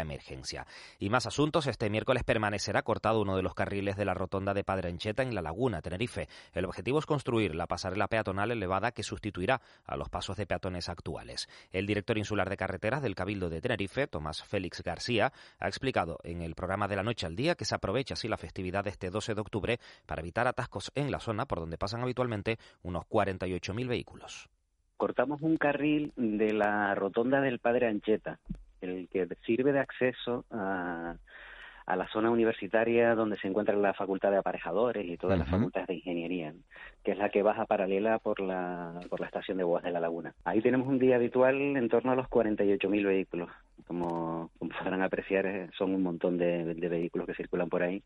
emergencia. Y más asuntos, este miércoles permanecerá cortado uno de los carriles de la rotonda de Padre Ancheta en La Laguna, Tenerife. El objetivo es construir la pasarela peatonal elevada que sustituirá a los pasos de peatones actuales. El director insular de carreteras del Cabildo de Tenerife, Tomás Félix García, ha explicado en el programa de la noche al día que se aprovecha así la festividad de este 12 de octubre para evitar atascos en la zona por donde pasan habitualmente unos 48.000 vehículos. Cortamos un carril de la rotonda del Padre Ancheta el que sirve de acceso a, a la zona universitaria donde se encuentra la Facultad de Aparejadores y todas las facultades de Ingeniería, que es la que baja paralela por la, por la estación de Boas de la Laguna. Ahí tenemos un día habitual en torno a los 48.000 vehículos. Como, como podrán apreciar, eh, son un montón de, de vehículos que circulan por ahí.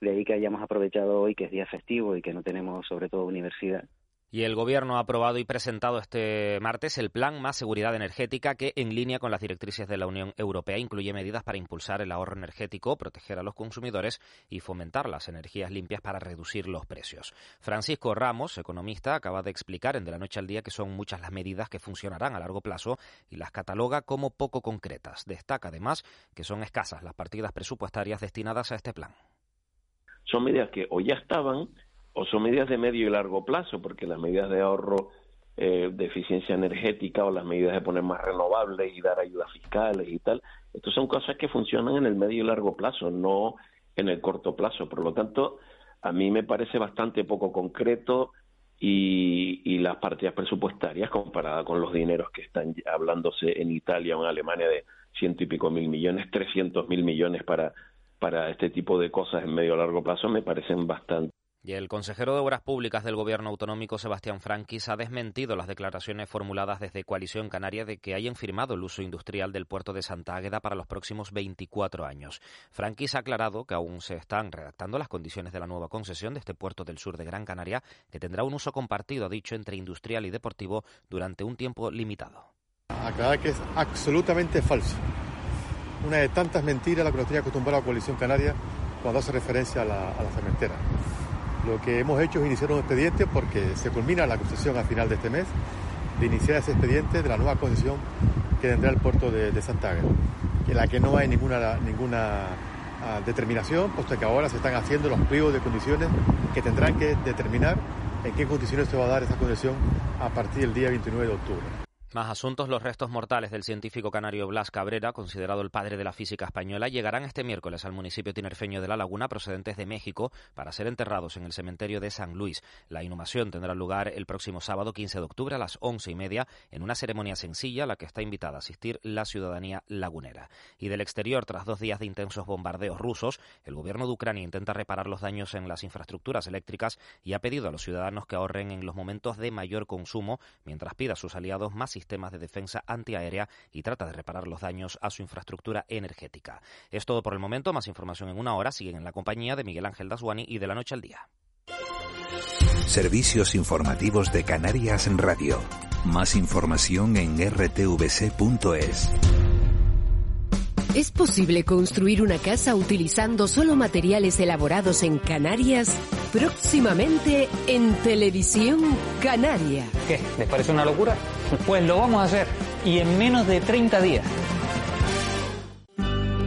De ahí que hayamos aprovechado hoy, que es día festivo y que no tenemos sobre todo universidad, y el Gobierno ha aprobado y presentado este martes el Plan Más Seguridad Energética que, en línea con las directrices de la Unión Europea, incluye medidas para impulsar el ahorro energético, proteger a los consumidores y fomentar las energías limpias para reducir los precios. Francisco Ramos, economista, acaba de explicar en De la Noche al Día que son muchas las medidas que funcionarán a largo plazo y las cataloga como poco concretas. Destaca además que son escasas las partidas presupuestarias destinadas a este plan. Son medidas que o ya estaban o son medidas de medio y largo plazo, porque las medidas de ahorro eh, de eficiencia energética o las medidas de poner más renovables y dar ayudas fiscales y tal, estas son cosas que funcionan en el medio y largo plazo, no en el corto plazo. Por lo tanto, a mí me parece bastante poco concreto y, y las partidas presupuestarias comparadas con los dineros que están hablándose en Italia o en Alemania de ciento y pico mil millones, trescientos mil millones para, para este tipo de cosas en medio y largo plazo me parecen bastante y el consejero de Obras Públicas del Gobierno Autonómico, Sebastián Franquis, ha desmentido las declaraciones formuladas desde Coalición Canaria de que hayan firmado el uso industrial del puerto de Santa Águeda para los próximos 24 años. Franquis ha aclarado que aún se están redactando las condiciones de la nueva concesión de este puerto del sur de Gran Canaria, que tendrá un uso compartido, ha dicho, entre industrial y deportivo durante un tiempo limitado. Aclarar que es absolutamente falso. Una de tantas mentiras a la que nos tiene acostumbrado a Coalición Canaria cuando hace referencia a la cementera. Lo que hemos hecho es iniciar un expediente porque se culmina la concesión a final de este mes, de iniciar ese expediente de la nueva concesión que tendrá el puerto de, de Santa Águeda, en la que no hay ninguna, ninguna uh, determinación, puesto que ahora se están haciendo los pliegos de condiciones que tendrán que determinar en qué condiciones se va a dar esa concesión a partir del día 29 de octubre. Más asuntos, los restos mortales del científico canario Blas Cabrera, considerado el padre de la física española, llegarán este miércoles al municipio tinerfeño de La Laguna, procedentes de México, para ser enterrados en el cementerio de San Luis. La inhumación tendrá lugar el próximo sábado 15 de octubre a las once y media, en una ceremonia sencilla a la que está invitada a asistir la ciudadanía lagunera. Y del exterior, tras dos días de intensos bombardeos rusos, el gobierno de Ucrania intenta reparar los daños en las infraestructuras eléctricas y ha pedido a los ciudadanos que ahorren en los momentos de mayor consumo, mientras pida a sus aliados más sistemas de defensa antiaérea y trata de reparar los daños a su infraestructura energética. Es todo por el momento. Más información en una hora. Siguen en la compañía de Miguel Ángel Daswani y de la noche al día. Servicios informativos de Canarias en Radio. Más información en rtvc.es. ¿Es posible construir una casa utilizando solo materiales elaborados en Canarias? Próximamente en Televisión Canaria. ¿Qué? ¿Les parece una locura? Pues lo vamos a hacer y en menos de 30 días.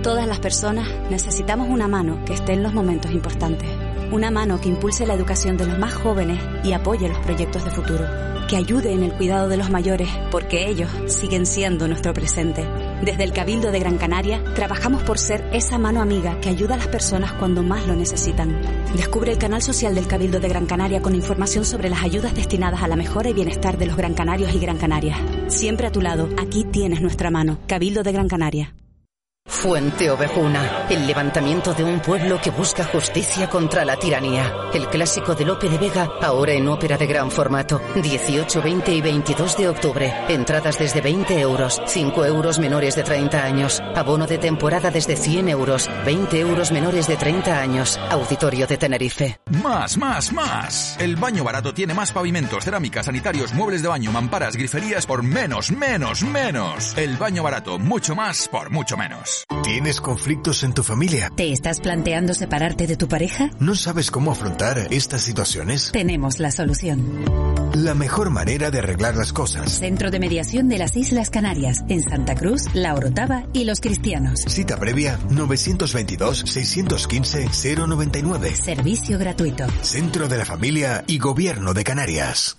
Todas las personas necesitamos una mano que esté en los momentos importantes. Una mano que impulse la educación de los más jóvenes y apoye los proyectos de futuro. Que ayude en el cuidado de los mayores porque ellos siguen siendo nuestro presente. Desde el Cabildo de Gran Canaria trabajamos por ser esa mano amiga que ayuda a las personas cuando más lo necesitan. Descubre el canal social del Cabildo de Gran Canaria con información sobre las ayudas destinadas a la mejora y bienestar de los Gran Canarios y Gran Canarias. Siempre a tu lado, aquí tienes nuestra mano. Cabildo de Gran Canaria. Fuente Ovejuna, el levantamiento de un pueblo que busca justicia contra la tiranía. El clásico de Lope de Vega, ahora en ópera de gran formato. 18, 20 y 22 de octubre. Entradas desde 20 euros, 5 euros menores de 30 años. Abono de temporada desde 100 euros, 20 euros menores de 30 años. Auditorio de Tenerife. Más, más, más. El baño barato tiene más pavimentos, cerámicas, sanitarios, muebles de baño, mamparas, griferías por menos, menos, menos. El baño barato, mucho más por mucho menos. ¿Tienes conflictos en tu familia? ¿Te estás planteando separarte de tu pareja? ¿No sabes cómo afrontar estas situaciones? Tenemos la solución. La mejor manera de arreglar las cosas. Centro de Mediación de las Islas Canarias, en Santa Cruz, La Orotava y Los Cristianos. Cita previa 922-615-099. Servicio gratuito. Centro de la Familia y Gobierno de Canarias.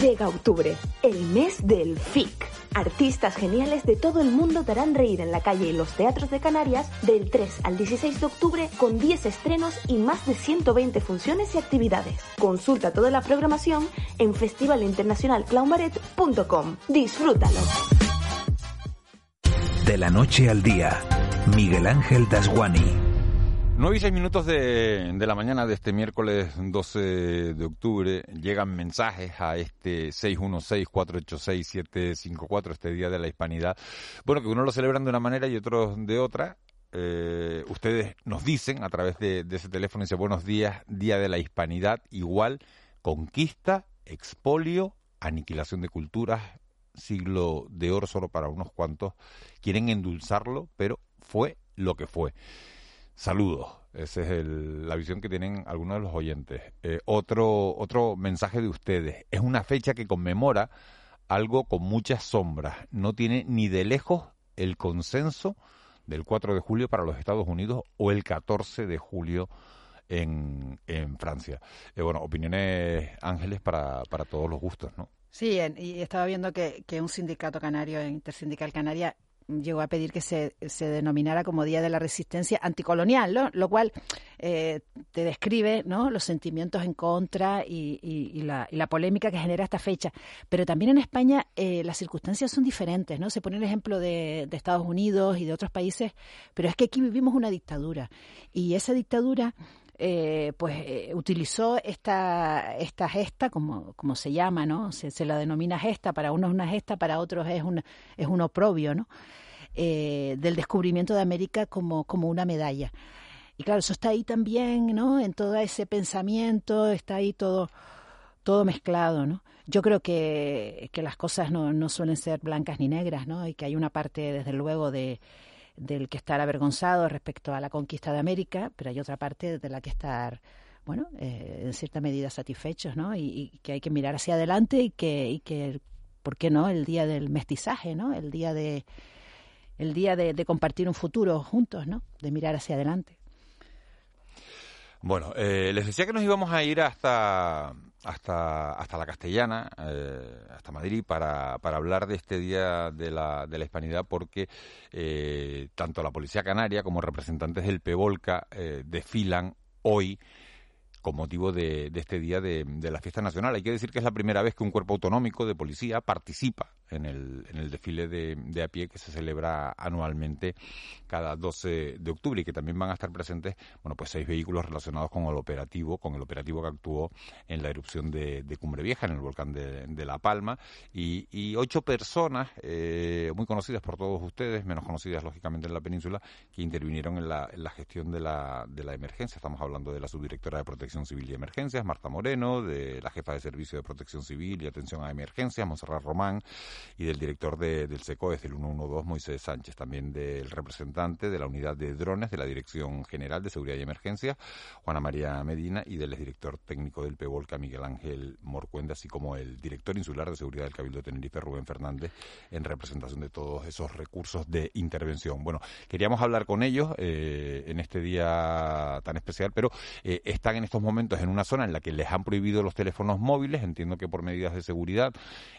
Llega octubre, el mes del FIC. Artistas geniales de todo el mundo te harán reír en la calle y los teatros de Canarias del 3 al 16 de octubre con 10 estrenos y más de 120 funciones y actividades. Consulta toda la programación en festivalinternacionalclaunbaret.com. Disfrútalo. De la noche al día, Miguel Ángel Dasguani. 9 y 6 minutos de, de, la mañana de este miércoles 12 de octubre llegan mensajes a este 616-486-754, este Día de la Hispanidad. Bueno, que uno lo celebran de una manera y otros de otra. Eh, ustedes nos dicen a través de, de ese teléfono, dice buenos días, Día de la Hispanidad, igual, conquista, expolio, aniquilación de culturas, siglo de oro solo para unos cuantos. Quieren endulzarlo, pero fue lo que fue. Saludos. Esa es la visión que tienen algunos de los oyentes. Eh, otro, otro mensaje de ustedes. Es una fecha que conmemora algo con muchas sombras. No tiene ni de lejos el consenso del 4 de julio para los Estados Unidos o el 14 de julio en, en Francia. Eh, bueno, opiniones ángeles para, para todos los gustos, ¿no? Sí, y estaba viendo que, que un sindicato canario, Intersindical Canaria, llegó a pedir que se, se denominara como Día de la Resistencia Anticolonial, ¿no? lo cual eh, te describe ¿no? los sentimientos en contra y, y, la, la, polémica que genera esta fecha. Pero también en España eh, las circunstancias son diferentes, ¿no? Se pone el ejemplo de, de, Estados Unidos y de otros países, pero es que aquí vivimos una dictadura y esa dictadura eh, pues eh, utilizó esta, esta gesta, como, como se llama, ¿no? Se, la denomina gesta, para unos es una gesta, para otros es un, es un oprobio, ¿no? Eh, del descubrimiento de América como, como una medalla. Y claro, eso está ahí también, ¿no? En todo ese pensamiento, está ahí todo, todo mezclado, ¿no? Yo creo que, que las cosas no, no suelen ser blancas ni negras, ¿no? Y que hay una parte, desde luego, de, del que estar avergonzado respecto a la conquista de América, pero hay otra parte de la que estar, bueno, eh, en cierta medida satisfechos, ¿no? Y, que hay que mirar hacia adelante y que, y que, ¿por qué no? El día del mestizaje, ¿no? El día de, el día de, de compartir un futuro juntos, ¿no? De mirar hacia adelante. Bueno, eh, les decía que nos íbamos a ir hasta hasta, hasta la Castellana, eh, hasta Madrid, para, para hablar de este Día de la, de la Hispanidad, porque eh, tanto la Policía Canaria como representantes del PEVOLCA eh, desfilan hoy con motivo de, de este día de, la fiesta nacional. Hay que decir que es la primera vez que un cuerpo autonómico de policía participa en el, en el desfile de, a pie que se celebra anualmente cada 12 de octubre y que también van a estar presentes, bueno, pues seis vehículos relacionados con el operativo, con el operativo que actuó en la erupción de, Cumbre Vieja, en el volcán de, de La Palma, y, y ocho personas eh, muy conocidas por todos ustedes, menos conocidas lógicamente en la península, que intervinieron en la, en la gestión de la, de la emergencia. Estamos hablando de la subdirectora de Protección Civil y Emergencias, Marta Moreno, de la jefa de Servicio de Protección Civil y Atención a Emergencias, Monserrat Román, y del director de, del SECOES, del 112, Moisés Sánchez, también del representante de la unidad de drones de la Dirección General de Seguridad y Emergencia, Juana María Medina, y del director técnico del PEVOLCA, Miguel Ángel Morcuende, así como el director insular de Seguridad del Cabildo de Tenerife, Rubén Fernández, en representación de todos esos recursos de intervención. Bueno, queríamos hablar con ellos eh, en este día tan especial, pero eh, están en estos momentos en una zona en la que les han prohibido los teléfonos móviles, entiendo que por medidas de seguridad,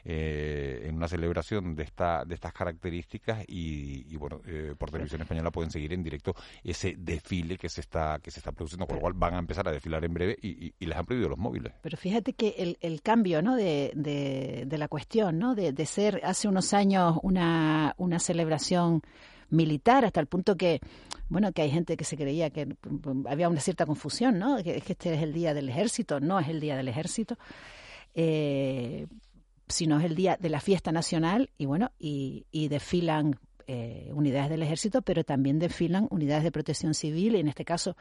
eh, en una celebración de, esta, de estas características y, bueno, eh, por televisión española pueden seguir en directo ese desfile que se está que se está produciendo, con lo cual van a empezar a desfilar en breve y, y, y les han prohibido los móviles. Pero fíjate que el, el cambio ¿no? de, de, de, la cuestión, ¿no? De, de, ser hace unos años una, una celebración militar, hasta el punto que, bueno, que hay gente que se creía que había una cierta confusión, ¿no? Que, que este es el día del ejército, no es el día del ejército. Eh, sino es el día de la fiesta nacional y bueno, y, y desfilan eh, unidades del ejército, pero también desfilan unidades de protección civil y en este caso,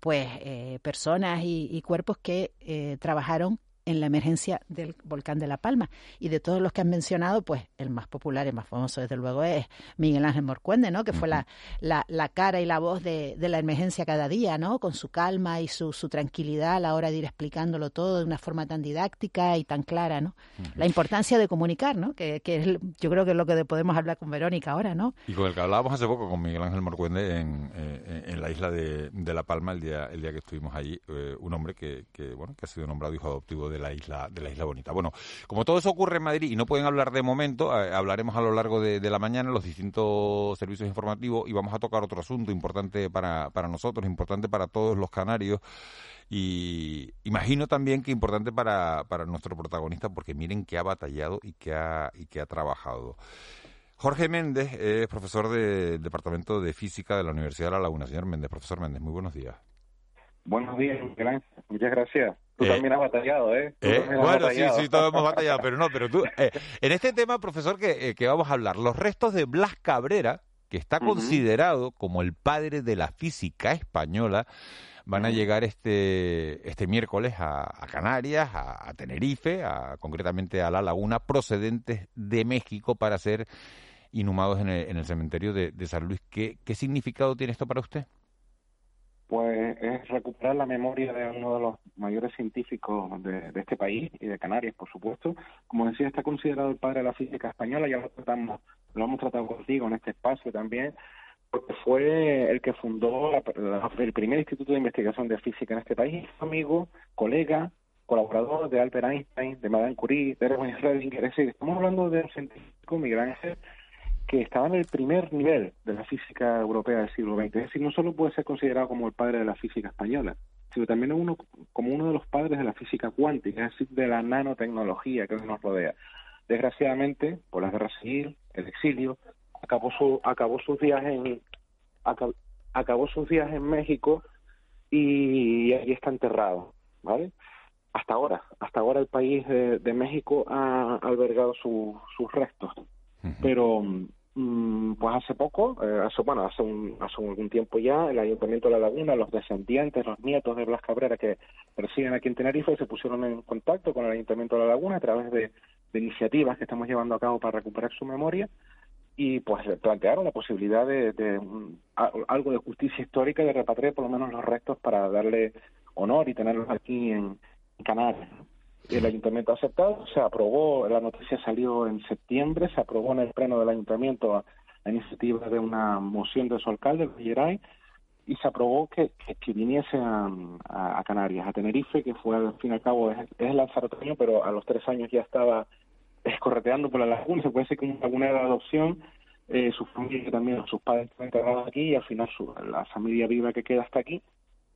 pues eh, personas y, y, cuerpos que eh, trabajaron en la emergencia del volcán de La Palma. Y de todos los que han mencionado, pues el más popular y más famoso, desde luego, es Miguel Ángel Morcuende, ¿no? Que fue la, la, la cara y la voz de, de, la emergencia cada día, ¿no? Con su calma y su, su, tranquilidad a la hora de ir explicándolo todo de una forma tan didáctica y tan clara, ¿no? Uh -huh. La importancia de comunicar, ¿no? Que, que es, yo creo que es lo que podemos hablar con Verónica ahora, ¿no? Y con el que hablábamos hace poco con Miguel Ángel Morcuende en, eh, en la isla de, de, La Palma el día, el día que estuvimos allí, eh, un hombre que, que, bueno, que ha sido nombrado hijo adoptivo de la isla de la isla bonita. Bueno, como todo eso ocurre en Madrid y no pueden hablar de momento, eh, hablaremos a lo largo de, la mañana los distintos servicios informativos y vamos a tocar otro asunto importante para, para nosotros, importante para todos los canarios y imagino también que importante para, para nuestro protagonista porque miren que ha batallado y que ha, y que ha trabajado. Jorge Méndez es profesor del Departamento de Física de la Universidad de La Laguna. Señor Méndez, profesor Méndez, muy buenos días. Buenos días, Muchas gracias. Tú eh, también has batallado, ¿eh? eh has bueno, batallado. sí, sí, todos hemos batallado, pero no, pero tú... Eh, en este tema, profesor, que, eh, que, vamos a hablar, los restos de Blas Cabrera, que está uh -huh. considerado como el padre de la física española, van a llegar este, este miércoles a, a Canarias, a, a Tenerife, a, concretamente a La Laguna, procedentes de México para ser inhumados en el, en el cementerio de, de San Luis. ¿Qué, ¿Qué significado tiene esto para usted? Pues es recuperar la memoria de uno de los mayores científicos de, de, este país y de Canarias, por supuesto. Como decía, está considerado el padre de la física española, ya lo tratamos, lo hemos tratado contigo en este espacio también, porque fue el que fundó la, la, el primer instituto de investigación de física en este país, amigo, colega, colaborador de Albert Einstein, de Madame Curie, de Erwin Schrödinger, es decir, estamos hablando de un científico, Miguel Ángel, que estaba en el primer nivel de la física europea del siglo XX. Es decir, no solo puede ser considerado como el padre de la física española, sino también uno, como uno de los padres de la física cuántica, es decir, de la nanotecnología que hoy nos rodea. Desgraciadamente, por la guerra civil, el exilio, acabó, su, acabó sus días en acabó, acabó sus días en México y allí está enterrado, ¿vale? Hasta ahora, hasta ahora el país de, de México ha albergado su, sus restos, uh -huh. pero pues hace poco, eh, hace, bueno, hace, un, hace algún tiempo ya, el Ayuntamiento de La Laguna, los descendientes, los nietos de Blas Cabrera que residen aquí en Tenerife, se pusieron en contacto con el Ayuntamiento de La Laguna a través de, iniciativas que estamos llevando a cabo para recuperar su memoria y pues plantearon la posibilidad de, de algo de justicia histórica de repatriar por lo menos los restos para darle honor y tenerlos aquí en, en Canarias el ayuntamiento ha aceptado, se aprobó, la noticia salió en septiembre, se aprobó en el pleno del ayuntamiento la iniciativa de una moción de su alcalde, Villeray, y se aprobó que, que, viniese a, a, a, Canarias, a Tenerife, que fue al fin y al cabo, es, es lanzaroteño, pero a los tres años ya estaba escorreteando por la laguna, se puede decir que una laguna de adopción, eh, su familia también, sus padres están enterrados aquí y al final su, la familia viva que queda hasta aquí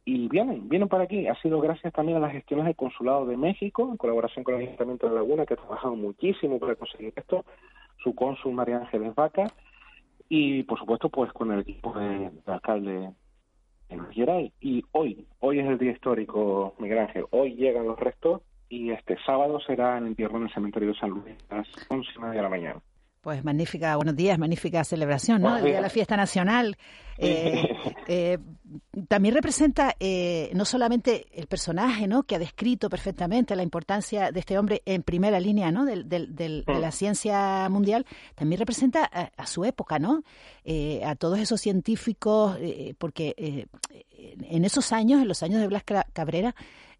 y vienen, vienen para aquí. Ha sido gracias también a las gestiones del Consulado de México, en colaboración con el Ayuntamiento de La Laguna, que ha trabajado muchísimo para conseguir esto, su cónsul María Ángeles Vaca, y por supuesto pues con el equipo de, de alcalde Geray. Y hoy, hoy es el día histórico, Miguel Ángel, hoy llegan los restos y este sábado será el entierro en el cementerio de San Luis a las once y media de la mañana. Pues magnífica, buenos días, magnífica celebración, ¿no? El Día de la Fiesta Nacional. Eh, eh, también representa eh, no solamente el personaje, ¿no? Que ha descrito perfectamente la importancia de este hombre en primera línea, ¿no? Del, del, del, de la ciencia mundial, también representa a, a su época, ¿no? Eh, a todos esos científicos, porque en esos años, en los años de Blas Cabrera,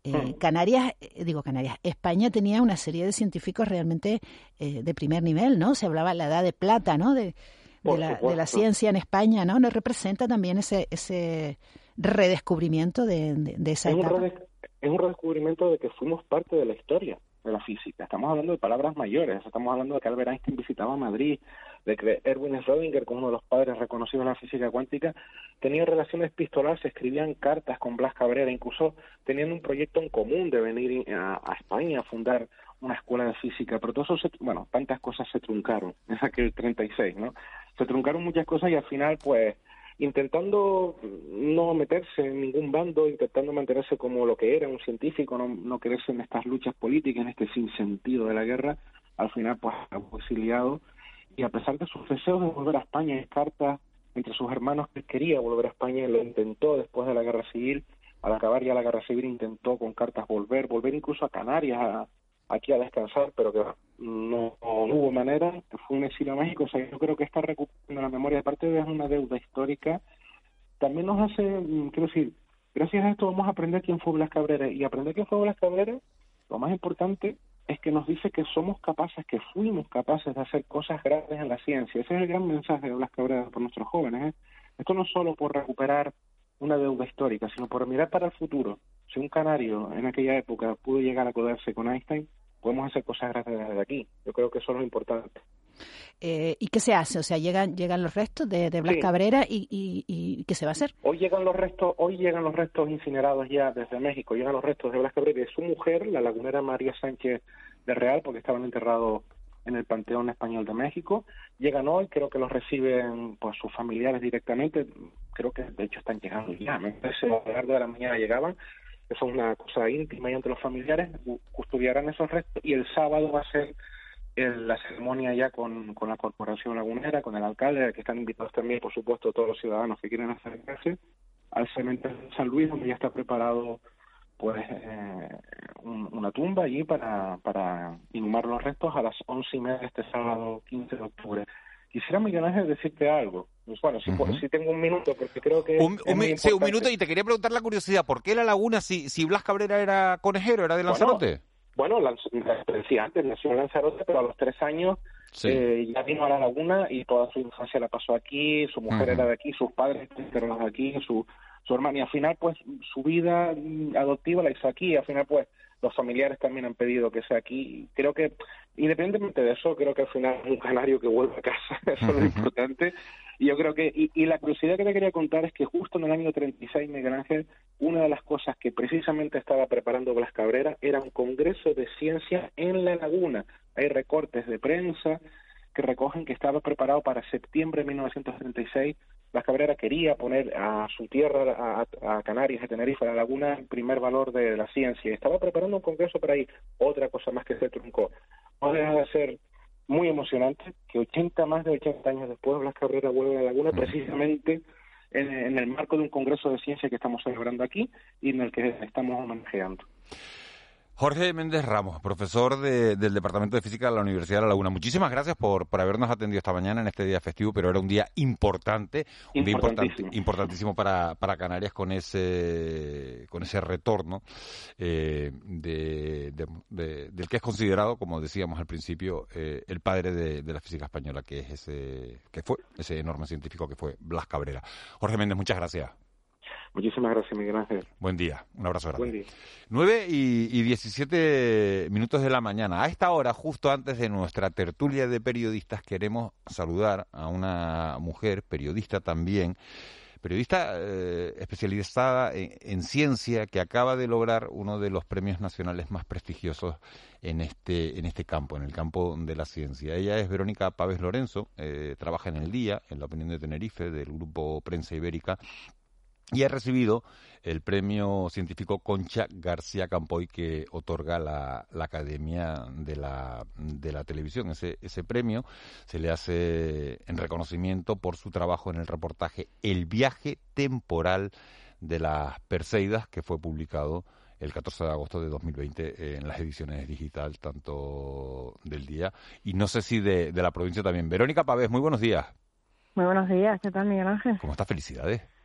eh, Canarias, eh, digo Canarias, España tenía una serie de científicos realmente eh, de primer nivel, ¿no? Se hablaba la edad de plata, ¿no? De, de, la, de la, ciencia en España, ¿no? Nos representa también ese, ese redescubrimiento de, de, de esa es etapa. Un es un redescubrimiento de que fuimos parte de la historia de la física. Estamos hablando de palabras mayores, estamos hablando de que Albert Einstein visitaba Madrid de que Erwin Schrödinger, como uno de los padres reconocidos en la física cuántica, tenía relaciones epistolares, se escribían cartas con Blas Cabrera, incluso teniendo un proyecto en común de venir a, España a fundar una escuela de física, pero todo eso, se, bueno, tantas cosas se truncaron en aquel 36, ¿no? Se truncaron muchas cosas y al final, pues, intentando no meterse en ningún bando, intentando mantenerse como lo que era un científico, no, no quererse en estas luchas políticas, en este sinsentido de la guerra, al final, pues, exiliado y a pesar de sus deseos de volver a España, y cartas entre sus hermanos que quería volver a España lo intentó después de la guerra civil, al acabar ya la guerra civil intentó con cartas volver, volver incluso a Canarias a, aquí a descansar, pero que no, hubo manera, fue un exilio a México, o sea, yo creo que está recuperando la memoria, aparte de una deuda histórica, también nos hace, mm, quiero decir, gracias a esto vamos a aprender quién fue Blas Cabrera, y aprender quién fue Blas Cabrera, lo más importante es que nos dice que somos capaces, que fuimos capaces de hacer cosas grandes en la ciencia. Ese es el gran mensaje de Blas Cabrera por nuestros jóvenes. ¿eh? Esto no es solo por recuperar una deuda histórica, sino por mirar para el futuro. Si un canario en aquella época pudo llegar a codarse con Einstein, podemos hacer cosas grandes desde aquí. Yo creo que eso es lo importante. Eh, ¿Y qué se hace? O sea, llegan llegan los restos de, Blas Cabrera y, y, qué se va a hacer? Hoy llegan los restos, hoy llegan los restos incinerados ya desde México. Llegan los restos de Blas Cabrera y de su mujer, la lagunera María Sánchez de Real, porque estaban enterrados en el Panteón Español de México. Llegan hoy, creo que los reciben pues sus familiares directamente. Creo que de hecho están llegando ya. Me parece a de la mañana llegaban. Eso es una cosa íntima y entre los familiares custodiarán esos restos y el sábado va a ser la ceremonia ya con, con la Corporación Lagunera, con el alcalde, que están invitados también, por supuesto, todos los ciudadanos que quieren acercarse al cementerio de San Luis, donde ya está preparado pues eh, una tumba allí para, para inhumar los restos a las once y media este sábado 15 de octubre. Quisiera, Miguel Ángel, decirte algo. Pues bueno, si, si, tengo un minuto, porque creo que... Un, sí, un minuto, y te quería preguntar la curiosidad, ¿por qué La Laguna, si, si Blas Cabrera era conejero, era de Lanzarote? bueno, decía antes, nació en Lanzarote, pero a los tres años eh, ya vino a la laguna y toda su infancia la pasó aquí, su mujer era de aquí, sus padres enterrados aquí, su, su hermana, y al final pues su vida mm, adoptiva la hizo aquí, y al final pues los familiares también han pedido que sea aquí. Creo que, independientemente de eso, creo que al final es un canario que vuelve a casa, eso es lo importante. Y yo creo que, y, y, la curiosidad que te quería contar es que justo en el año 36, Miguel Ángel, una de las cosas que precisamente estaba preparando Blas Cabrera era un congreso de ciencia en La Laguna. Hay recortes de prensa que recogen que estaba preparado para septiembre de 1936 Las Cabrera quería poner a su tierra, a, Canarias, a Tenerife, a la laguna, el primer valor de la ciencia. Estaba preparando un congreso para ahí. Otra cosa más que se truncó. No deja de ser muy emocionante que 80, más de 80 años después, Blas Cabrera vuelve a la laguna precisamente en, el marco de un congreso de ciencia que estamos celebrando aquí y en el que estamos homenajeando. Jorge Méndez Ramos, profesor del Departamento de Física de la Universidad de La Laguna. Muchísimas gracias por, por habernos atendido esta mañana en este día festivo, pero era un día importante, un día importantísimo para, para Canarias con ese, con ese retorno eh, de, del que es considerado, como decíamos al principio, eh, el padre de, la física española, que es ese, que fue ese enorme científico que fue Blas Cabrera. Jorge Méndez, muchas gracias. Muchísimas gracias, Miguel Ángel. Buen día, un abrazo grande. Buen día. 9 y, y 17 minutos de la mañana. A esta hora, justo antes de nuestra tertulia de periodistas, queremos saludar a una mujer, periodista también, periodista eh, especializada en, ciencia que acaba de lograr uno de los premios nacionales más prestigiosos en este, en este campo, en el campo de la ciencia. Ella es Verónica Pávez Lorenzo, eh, trabaja en el día, en la opinión de Tenerife, del grupo Prensa Ibérica, y ha recibido el premio científico Concha García Campoy que otorga la, Academia de la, de la Televisión. Ese, ese premio se le hace en reconocimiento por su trabajo en el reportaje El viaje temporal de las Perseidas, que fue publicado el 14 de agosto de 2020 en las ediciones digital, tanto del día y no sé si de, de la provincia también. Verónica Pavés, muy buenos días. Muy buenos días, ¿qué tal Miguel Ángel? ¿Cómo estás? Felicidades.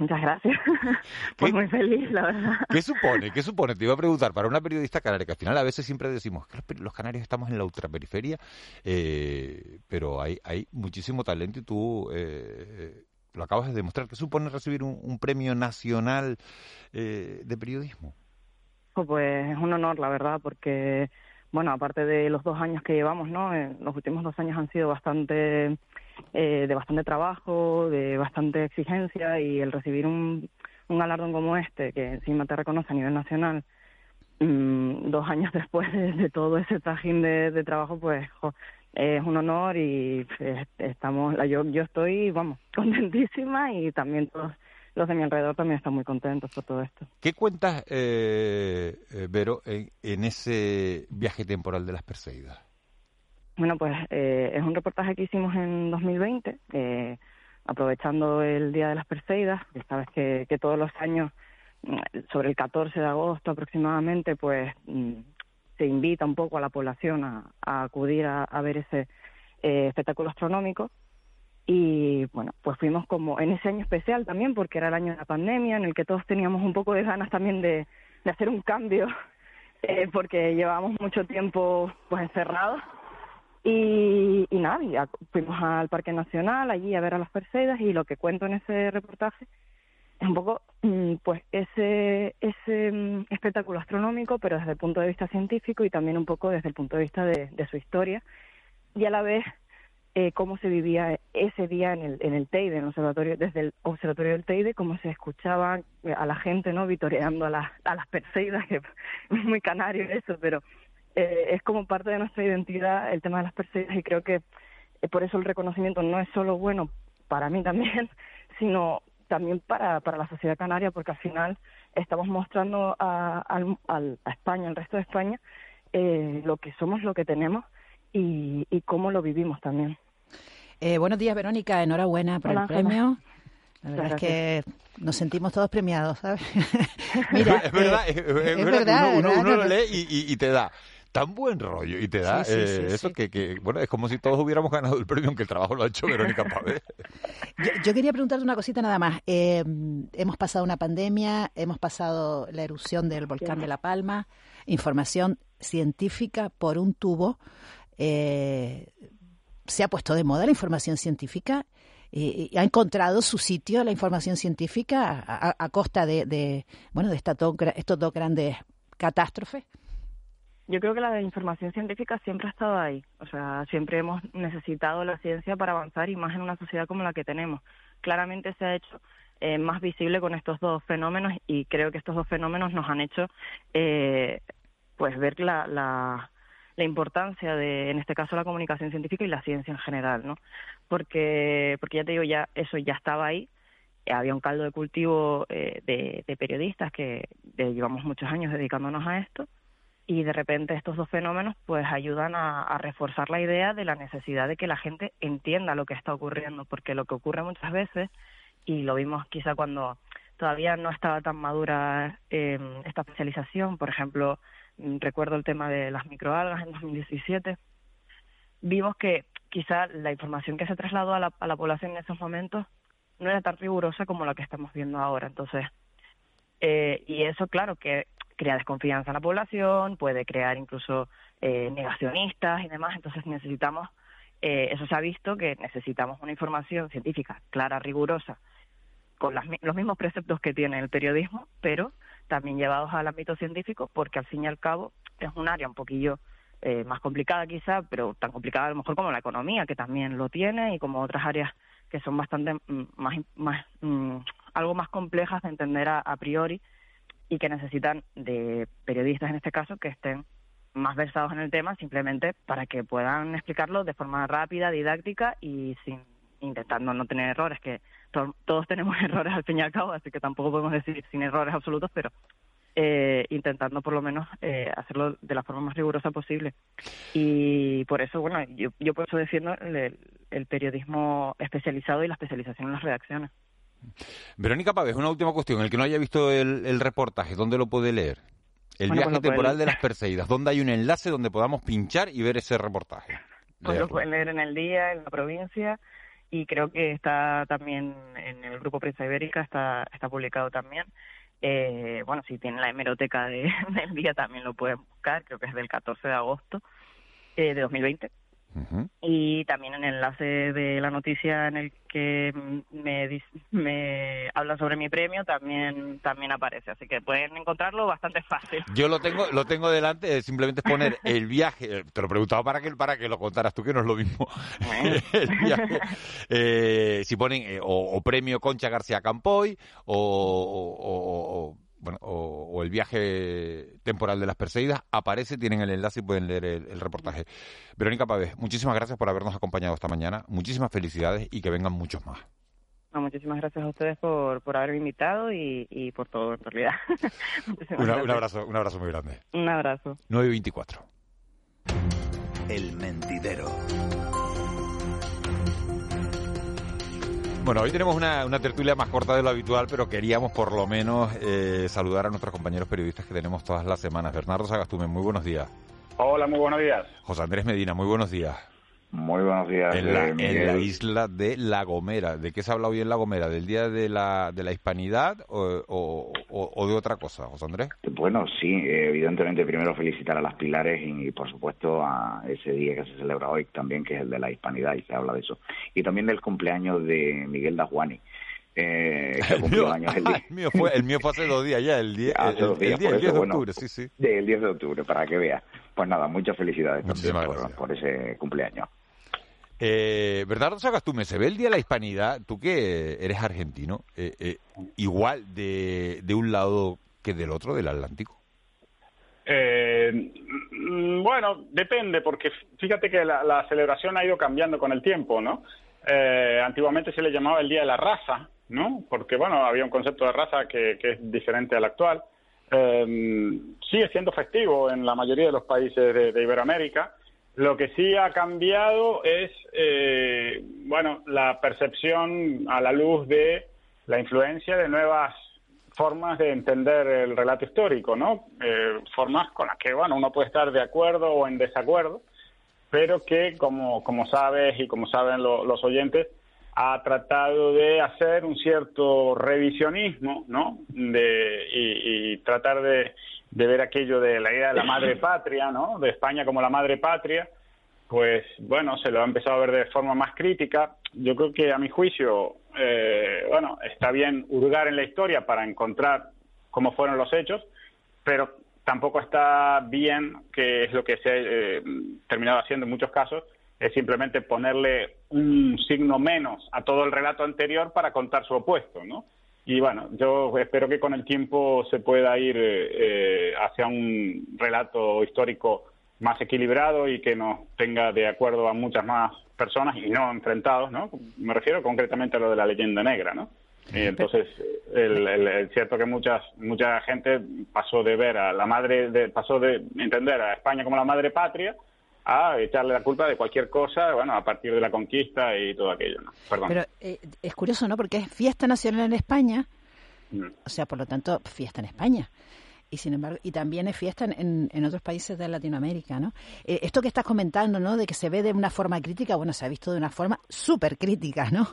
Muchas gracias. Pues muy feliz, la verdad. ¿Qué supone? ¿Qué supone? Te iba a preguntar, para una periodista canaria, que al final a veces siempre decimos que los canarios estamos en la ultraperiferia, eh, pero hay, hay muchísimo talento y tú eh, lo acabas de demostrar. ¿Qué supone recibir un, premio nacional eh, de periodismo? Pues es un honor, la verdad, porque bueno, aparte de los dos años que llevamos, ¿no? Eh, los últimos dos años han sido bastante, eh, de bastante trabajo, de bastante exigencia y el recibir un, galardón como este, que encima te reconoce a nivel nacional, mm, dos años después de, todo ese trajín de, trabajo, pues es un honor y pues, estamos, yo, yo estoy, vamos, contentísima y también todos los de mi alrededor también están muy contentos por todo esto. ¿Qué cuentas, eh, eh Vero, en, ese viaje temporal de las Perseidas? Bueno, pues eh, es un reportaje que hicimos en 2020, eh, aprovechando el Día de las Perseidas, que sabes que, que todos los años, mm, sobre el 14 de agosto aproximadamente, pues mm, se invita un poco a la población a, acudir a, ver ese espectáculo astronómico y bueno, pues fuimos como en ese año especial también, porque era el año de la pandemia, en el que todos teníamos un poco de ganas también de, de hacer un cambio, eh, porque llevábamos mucho tiempo pues encerrados. Y, y nada, fuimos al Parque Nacional allí a ver a las Perseidas y lo que cuento en ese reportaje es un poco mm, pues ese ese mm, espectáculo astronómico pero desde el punto de vista científico y también un poco desde el punto de vista de, de su historia y a la vez eh, cómo se vivía ese día en el, en el Teide, en el observatorio, desde el observatorio del Teide, cómo se escuchaba eh, a la gente, ¿no? Vitoreando a, las a las Perseidas, que es muy canario eso, pero eh, es como parte de nuestra identidad el tema de las Perseidas y creo que por eso el reconocimiento no es solo bueno para mí también, sino también para, para la sociedad canaria, porque al final estamos mostrando a, a España, al resto de España, lo que somos, lo que tenemos y, y cómo lo vivimos también. Eh, buenos días, Verónica. Enhorabuena por el premio. La verdad es que nos sentimos todos premiados, ¿sabes? Mira, es verdad, es, verdad, uno, lo lee y, te da tan buen rollo. Y te da eh, eso que, que, bueno, es como si todos hubiéramos ganado el premio, aunque el trabajo lo ha hecho Verónica Pave. yo, quería preguntarte una cosita nada más. Eh, hemos pasado una pandemia, hemos pasado la erupción del volcán de La Palma, información científica por un tubo. Eh, se ha puesto de moda la información científica y ha encontrado su sitio la información científica a, costa de, bueno de esta estos dos grandes catástrofes yo creo que la información científica siempre ha estado ahí. O sea siempre hemos necesitado la ciencia para avanzar y más en una sociedad como la que tenemos. Claramente se ha hecho eh, más visible con estos dos fenómenos y creo que estos dos fenómenos nos han hecho eh, pues ver la, la la importancia de, en este caso, la comunicación científica y la ciencia en general, ¿no? Porque, porque ya te digo, ya eso ya estaba ahí, eh, había un caldo de cultivo eh, de, periodistas que llevamos muchos años dedicándonos a esto y de repente estos dos fenómenos pues ayudan a, reforzar la idea de la necesidad de que la gente entienda lo que está ocurriendo, porque lo que ocurre muchas veces, y lo vimos quizá cuando todavía no estaba tan madura eh, esta especialización, por ejemplo, Mm, recuerdo el tema de las microalgas en 2017, vimos que quizá la información que se trasladó a la, a la población en esos momentos no era tan rigurosa como la que estamos viendo ahora. Entonces, eh, y eso, claro, que crea desconfianza en la población, puede crear incluso eh, negacionistas y demás. Entonces, necesitamos, eh, eso se ha visto, que necesitamos una información científica clara, rigurosa, con las, los mismos preceptos que tiene el periodismo, pero también llevados al ámbito científico, porque al fin y al cabo es un área un poquillo eh, más complicada quizá, pero tan complicada a lo mejor como la economía, que también lo tiene, y como otras áreas que son bastante mm, más, más mm, algo más complejas de entender a, priori y que necesitan de periodistas en este caso que estén más versados en el tema simplemente para que puedan explicarlo de forma rápida, didáctica y sin intentando no tener errores, que todos tenemos errores al fin y al cabo, así que tampoco podemos decir sin errores absolutos, pero eh, intentando por lo menos eh, hacerlo de la forma más rigurosa posible. Y por eso, bueno, yo, yo por eso defiendo el, periodismo especializado y la especialización en las redacciones. Verónica Pávez, una última cuestión. El que no haya visto el, reportaje, ¿dónde lo puede leer? El viaje pues temporal de las Perseidas. ¿Dónde hay un enlace donde podamos pinchar y ver ese reportaje? Pues lo pueden leer en el día, en la provincia, y creo que está también en el grupo Prensa Ibérica, está, está publicado también. Eh, bueno, si tienen la hemeroteca de, del día también lo pueden buscar, creo que es del 14 de agosto eh, de 2020. Y también en el enlace de la noticia en el que me, me habla sobre mi premio también también aparece. Así que pueden encontrarlo bastante fácil. Yo lo tengo lo tengo delante simplemente es poner el viaje. Eh, te lo he preguntado para que para que lo contaras tú que no es lo mismo. El viaje. Eh, si ponen eh, o, premio Concha García Campoy o bueno, o, el viaje temporal de las perseguidas, aparece, tienen el enlace y pueden leer el, reportaje. Verónica Pávez, muchísimas gracias por habernos acompañado esta mañana, muchísimas felicidades y que vengan muchos más. muchísimas gracias a ustedes por, por haberme invitado y, por todo, en realidad. un abrazo, un abrazo muy grande. Un abrazo. 924. El mentidero. Bueno, hoy tenemos una, tertulia más corta de lo habitual, pero queríamos por lo menos eh, saludar a nuestros compañeros periodistas que tenemos todas las semanas. Bernardo Sagastume, muy buenos días. Hola, muy buenos días. José Andrés Medina, muy buenos días. Muy buenos días. En la, eh, isla de La Gomera. ¿De qué se habla hoy en La Gomera? ¿Del Día de la, de la Hispanidad o, de otra cosa, José Andrés? Bueno, sí, evidentemente primero felicitar a las Pilares y, por supuesto a ese día que se celebra hoy también, que es el de la Hispanidad y se habla de eso. Y también del cumpleaños de Miguel Dajuani. Eh, el, mío, el, mío fue, el mío fue hace dos días ya, el, día, el, 10, de octubre, sí, sí. El 10 de octubre, para que vea. Pues nada, muchas felicidades por, por, ese cumpleaños. Eh, Bernardo Sagastume, se ve el Día de la Hispanidad, tú que eres argentino, eh, eh, igual de, de, un lado que del otro, del Atlántico. Eh, mm, bueno, depende, porque fíjate que la, celebración ha ido cambiando con el tiempo, ¿no? antiguamente se le llamaba el Día de la Raza, ¿no? Porque, bueno, había un concepto de raza que, es diferente al actual. sigue siendo festivo en la mayoría de los países de Iberoamérica, lo que sí ha cambiado es, eh, bueno, la percepción a la luz de la influencia de nuevas formas de entender el relato histórico, ¿no? Eh, formas con las que, bueno, uno puede estar de acuerdo o en desacuerdo, pero que, como, como sabes y como saben los oyentes, ha tratado de hacer un cierto revisionismo, ¿no? De, y tratar de de ver aquello de la idea de la madre patria, ¿no? De España como la madre patria, pues bueno, se lo ha empezado a ver de forma más crítica. Yo creo que a mi juicio, eh, bueno, está bien hurgar en la historia para encontrar cómo fueron los hechos, pero tampoco está bien, que es lo que se ha eh, terminado haciendo en muchos casos, es simplemente ponerle un signo menos a todo el relato anterior para contar su opuesto, ¿no? Y bueno, yo espero que con el tiempo se pueda ir eh, hacia un relato histórico más equilibrado y que nos tenga de acuerdo a muchas más personas y no enfrentados, ¿no? Me refiero concretamente a lo de la leyenda negra, ¿no? Y entonces, es cierto que muchas, mucha gente pasó de ver a la madre, de, pasó de entender a España como la madre patria a echarle la culpa de cualquier cosa, bueno, a partir de la conquista y todo aquello, ¿no? Perdón. Pero eh, es curioso, ¿no? Porque es fiesta nacional en España, mm. o sea, por lo tanto, fiesta en España y sin embargo y también es fiesta en, en, otros países de Latinoamérica no eh, esto que estás comentando no de que se ve de una forma crítica bueno se ha visto de una forma súper crítica no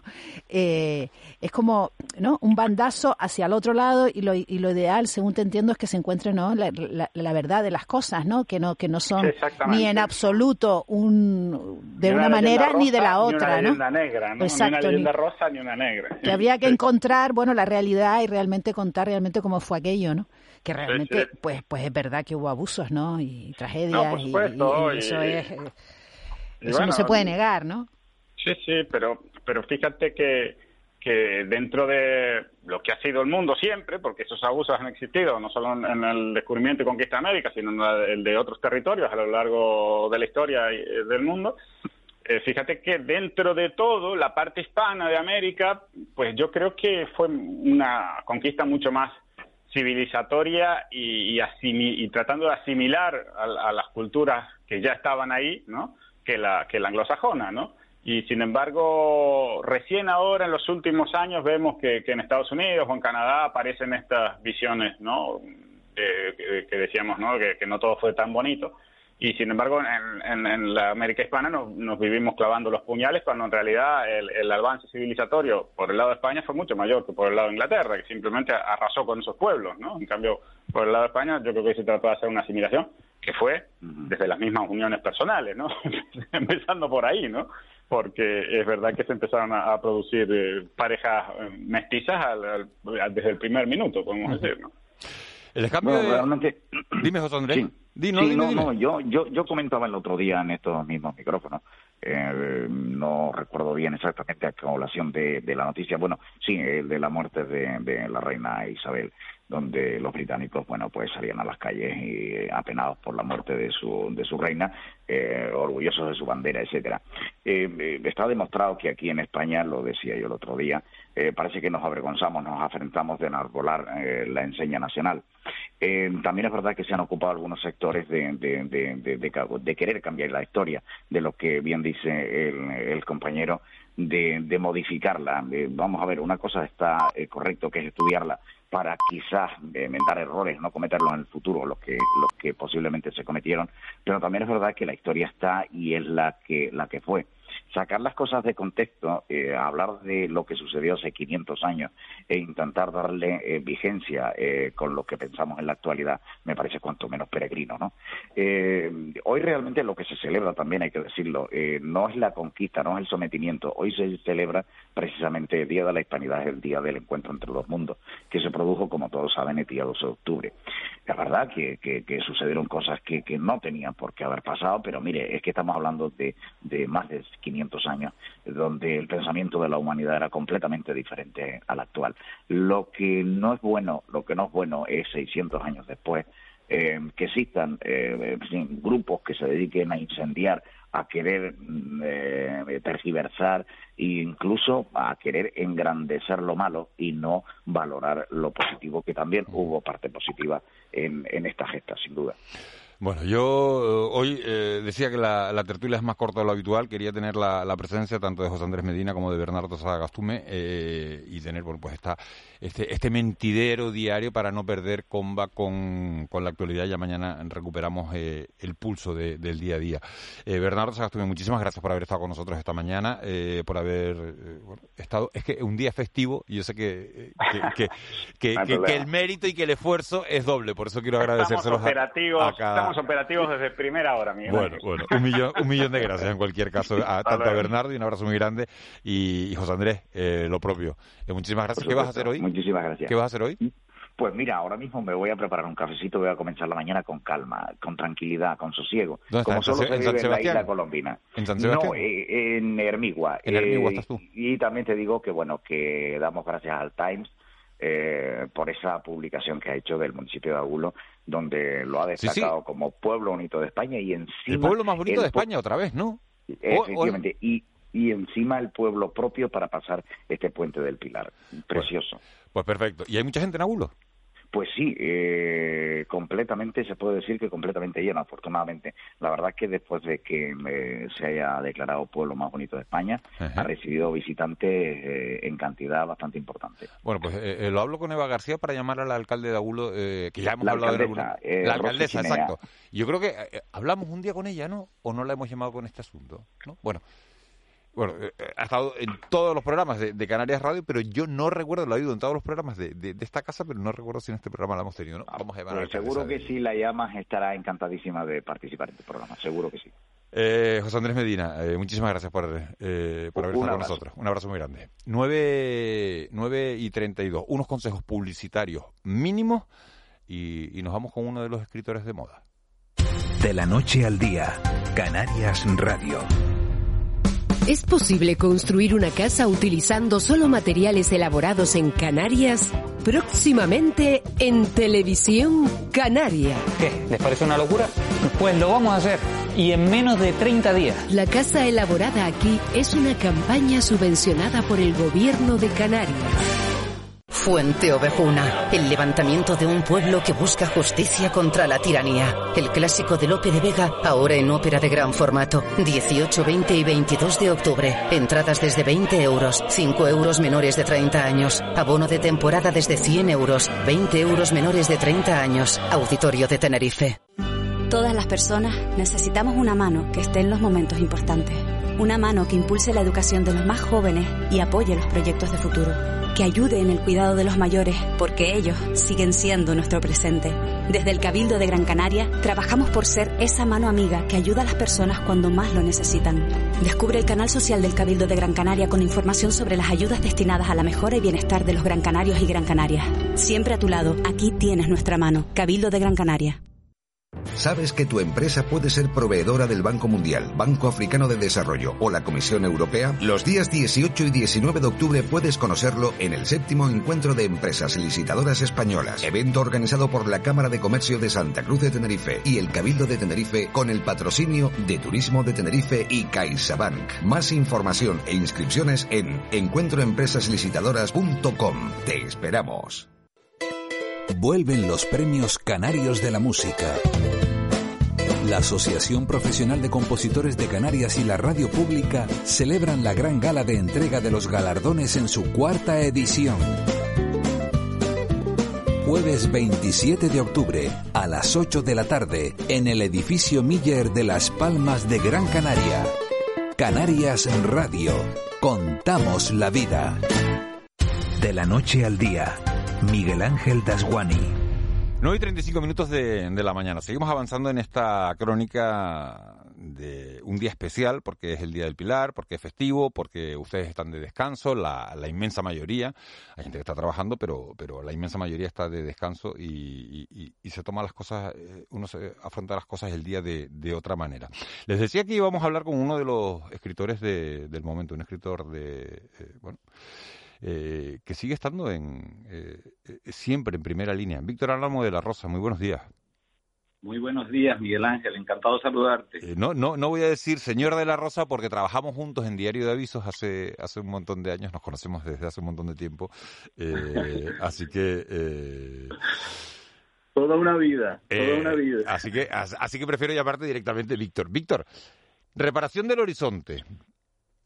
eh, es como no un bandazo hacia el otro lado y lo, y lo ideal según te entiendo es que se encuentre no la, la, verdad de las cosas no que no que no son ni en absoluto un de una, manera ni de la otra ni una negra ¿no? Exacto, ni una leyenda rosa ni una negra. Que habría que encontrar bueno la realidad y realmente contar realmente cómo fue aquello no que realmente, pues, pues es verdad que hubo abusos, ¿no? Y tragedias, y, eso es, eso no se puede negar, ¿no? Sí, sí, pero, pero fíjate que, que dentro de lo que ha sido el mundo siempre, porque esos abusos han existido no solo en, el descubrimiento y conquista de América, sino en el de otros territorios a lo largo de la historia del mundo, eh, fíjate que dentro de todo, la parte hispana de América, pues yo creo que fue una conquista mucho más civilizatoria y, y, tratando de asimilar a, las culturas que ya estaban ahí, ¿no? Que la, que la anglosajona, ¿no? Y sin embargo, recién ahora en los últimos años vemos que, en Estados Unidos o en Canadá aparecen estas visiones, ¿no? que, decíamos, ¿no? Que, no todo fue tan bonito. Y sin embargo en, en, la América hispana nos, nos, vivimos clavando los puñales cuando en realidad el, el, avance civilizatorio por el lado de España fue mucho mayor que por el lado de Inglaterra, que simplemente arrasó con esos pueblos, ¿no? En cambio, por el lado de España yo creo que se trató de hacer una asimilación que fue desde las mismas uniones personales, ¿no? Empezando por ahí, ¿no? Porque es verdad que se empezaron a, producir eh, parejas eh, mestizas al, desde el primer minuto, podemos decir, ¿no? El cambio realmente... Dime, José Andrés. Sí. No, no, yo, yo, yo comentaba el otro día en estos mismos micrófonos, eh, no recuerdo bien exactamente a colación de, de la noticia, bueno, sí, el de la muerte de, de la reina Isabel donde los británicos, bueno, pues salían a las calles y eh, apenados por la muerte de su, de su reina, eh, orgullosos de su bandera, etcétera. Eh, está demostrado que aquí en España, lo decía yo el otro día, parece que nos avergonzamos, nos afrentamos de enarbolar la enseña nacional. también es verdad que se han ocupado algunos sectores de, de, querer cambiar la historia, de lo que bien dice el, compañero, de, modificarla. vamos a ver, una cosa está correcto, que es estudiarla, para quizás enmendar errores, no cometerlos en el futuro, los que, los que posiblemente se cometieron, pero también es verdad que la historia está y es la que, la que fue sacar las cosas de contexto, eh, hablar de lo que sucedió hace 500 años e intentar darle eh, vigencia eh, con lo que pensamos en la actualidad, me parece cuanto menos peregrino. ¿no? hoy realmente lo que se celebra también, hay que decirlo, no es la conquista, no es el sometimiento, hoy se celebra precisamente el Día de la Hispanidad, el Día del Encuentro entre los Mundos, que se produjo, como todos saben, el día 12 de octubre. La verdad que, que, sucedieron cosas que, que, no tenían por qué haber pasado, pero mire, es que estamos hablando de, de más de 500 años, donde el pensamiento de la humanidad era completamente diferente al actual. Lo que no es bueno, lo que no es bueno es 600 años después, eh, que existan eh, grupos que se dediquen a incendiar, a querer mm, eh, tergiversar e incluso a querer engrandecer lo malo y no valorar lo positivo, que también hubo parte positiva en, en esta gesta, sin duda. Bueno, yo eh, hoy eh, decía que la, tertulia es más corta de lo habitual. Quería tener la, presencia tanto de José Andrés Medina como de Bernardo Sagastume eh, y tener, bueno, pues esta, este, este mentidero diario para no perder comba con, con la actualidad. Ya mañana recuperamos el pulso del día a día. Bernardo Sagastume, muchísimas gracias por haber estado con nosotros esta mañana, por haber estado. Es que un día festivo y yo sé que, que, que, el mérito y que el esfuerzo es doble. Por eso quiero agradecérselos a, cada Estamos operativos desde primera hora, Miguel. Bueno, bueno, un millón, un millón de gracias en cualquier caso, a, tanto a Bernardo y un abrazo muy grande, y, José Andrés, eh, lo propio. Eh, muchísimas gracias. ¿Qué vas a hacer hoy? Muchísimas gracias. ¿Qué vas a hacer hoy? Pues mira, ahora mismo me voy a preparar un cafecito, voy a comenzar la mañana con calma, con tranquilidad, con sosiego, como solo se vive en, la isla colombina. ¿En San Sebastián? No, eh, en Hermigua. En Hermigua estás tú. Y también te digo que bueno, que damos gracias al Times eh, por esa publicación que ha hecho del municipio de Agulo, donde lo ha destacado como pueblo bonito de España y encima... El pueblo más bonito de España otra vez, ¿no? Efectivamente, y, y encima el pueblo propio para pasar este puente del Pilar. Precioso. pues perfecto. ¿Y hay mucha gente en Agulo? Pues sí, eh, completamente, se puede decir que completamente lleno, afortunadamente. La verdad es que después de que eh, se haya declarado pueblo más bonito de España, ha recibido visitantes eh, en cantidad bastante importante. Bueno, pues lo hablo con Eva García para llamar al alcalde de Agulo, que ya hemos hablado de La alcaldesa, exacto. Yo creo que hablamos un día con ella, ¿no? ¿O no la hemos llamado con este asunto? ¿no? Bueno, bueno, eh, eh, ha estado en todos los programas de, Canarias Radio, pero yo no recuerdo, lo ha ido en todos los programas de, esta casa, pero no recuerdo si en este programa la hemos tenido, ¿no? Vamos a llamar Seguro que si la llamas estará encantadísima de participar en este programa, seguro que sí. Eh, José Andrés Medina, muchísimas gracias por, por haber estado con nosotros. Un abrazo muy grande. 9, 9 y 32, unos consejos publicitarios mínimos y, y nos vamos con uno de los escritores de moda. De la noche al día, Canarias Radio. ¿Es posible construir una casa utilizando solo materiales elaborados en Canarias? Próximamente en Televisión Canaria. ¿Qué? ¿Les parece una locura? Pues lo vamos a hacer. Y en menos de 30 días. La casa elaborada aquí es una campaña subvencionada por el gobierno de Canarias. Fuente Ovejuna, el levantamiento de un pueblo que busca justicia contra la tiranía. El clásico de Lope de Vega, ahora en ópera de gran formato. 18, 20 y 22 de octubre. Entradas desde 20 euros, 5 euros menores de 30 años. Abono de temporada desde 100 euros, 20 euros menores de 30 años. Auditorio de Tenerife. Todas las personas necesitamos una mano que esté en los momentos importantes. Una mano que impulse la educación de los más jóvenes y apoye los proyectos de futuro. Que ayude en el cuidado de los mayores, porque ellos siguen siendo nuestro presente. Desde el Cabildo de Gran Canaria, trabajamos por ser esa mano amiga que ayuda a las personas cuando más lo necesitan. Descubre el canal social del Cabildo de Gran Canaria con información sobre las ayudas destinadas a la mejora y bienestar de los Gran Canarios y Gran Canarias. Siempre a tu lado, aquí tienes nuestra mano. Cabildo de Gran Canaria. ¿Sabes que tu empresa puede ser proveedora del Banco Mundial, Banco Africano de Desarrollo o la Comisión Europea? Los días 18 y 19 de octubre puedes conocerlo en el séptimo encuentro de empresas licitadoras españolas, evento organizado por la Cámara de Comercio de Santa Cruz de Tenerife y el Cabildo de Tenerife con el patrocinio de Turismo de Tenerife y CaixaBank. Más información e inscripciones en encuentroempresaslicitadoras.com. Te esperamos. Vuelven los premios Canarios de la Música. La Asociación Profesional de Compositores de Canarias y la Radio Pública celebran la gran gala de entrega de los galardones en su cuarta edición. Jueves 27 de octubre a las 8 de la tarde en el edificio Miller de Las Palmas de Gran Canaria. Canarias Radio. Contamos la vida. De la noche al día. Miguel Ángel Dasguani. 9 y 35 minutos de, la mañana. Seguimos avanzando en esta crónica de un día especial, porque es el Día del Pilar, porque es festivo, porque ustedes están de descanso, la, inmensa mayoría. Hay gente que está trabajando, pero, pero la inmensa mayoría está de descanso y, se toma las cosas, eh, uno se afronta las cosas el día de, otra manera. Les decía que íbamos a hablar con uno de los escritores de, del momento, un escritor de, eh, bueno, eh, que sigue estando en eh, siempre en primera línea. Víctor Álamo de la Rosa, muy buenos días. Muy buenos días, Miguel Ángel, encantado de saludarte. Eh, no, no, no voy a decir señor de la Rosa porque trabajamos juntos en Diario de Avisos hace, hace un montón de años, nos conocemos desde hace un montón de tiempo, así que... Toda una vida, toda una vida. Así que, así que prefiero llamarte directamente Víctor. Víctor, reparación del horizonte.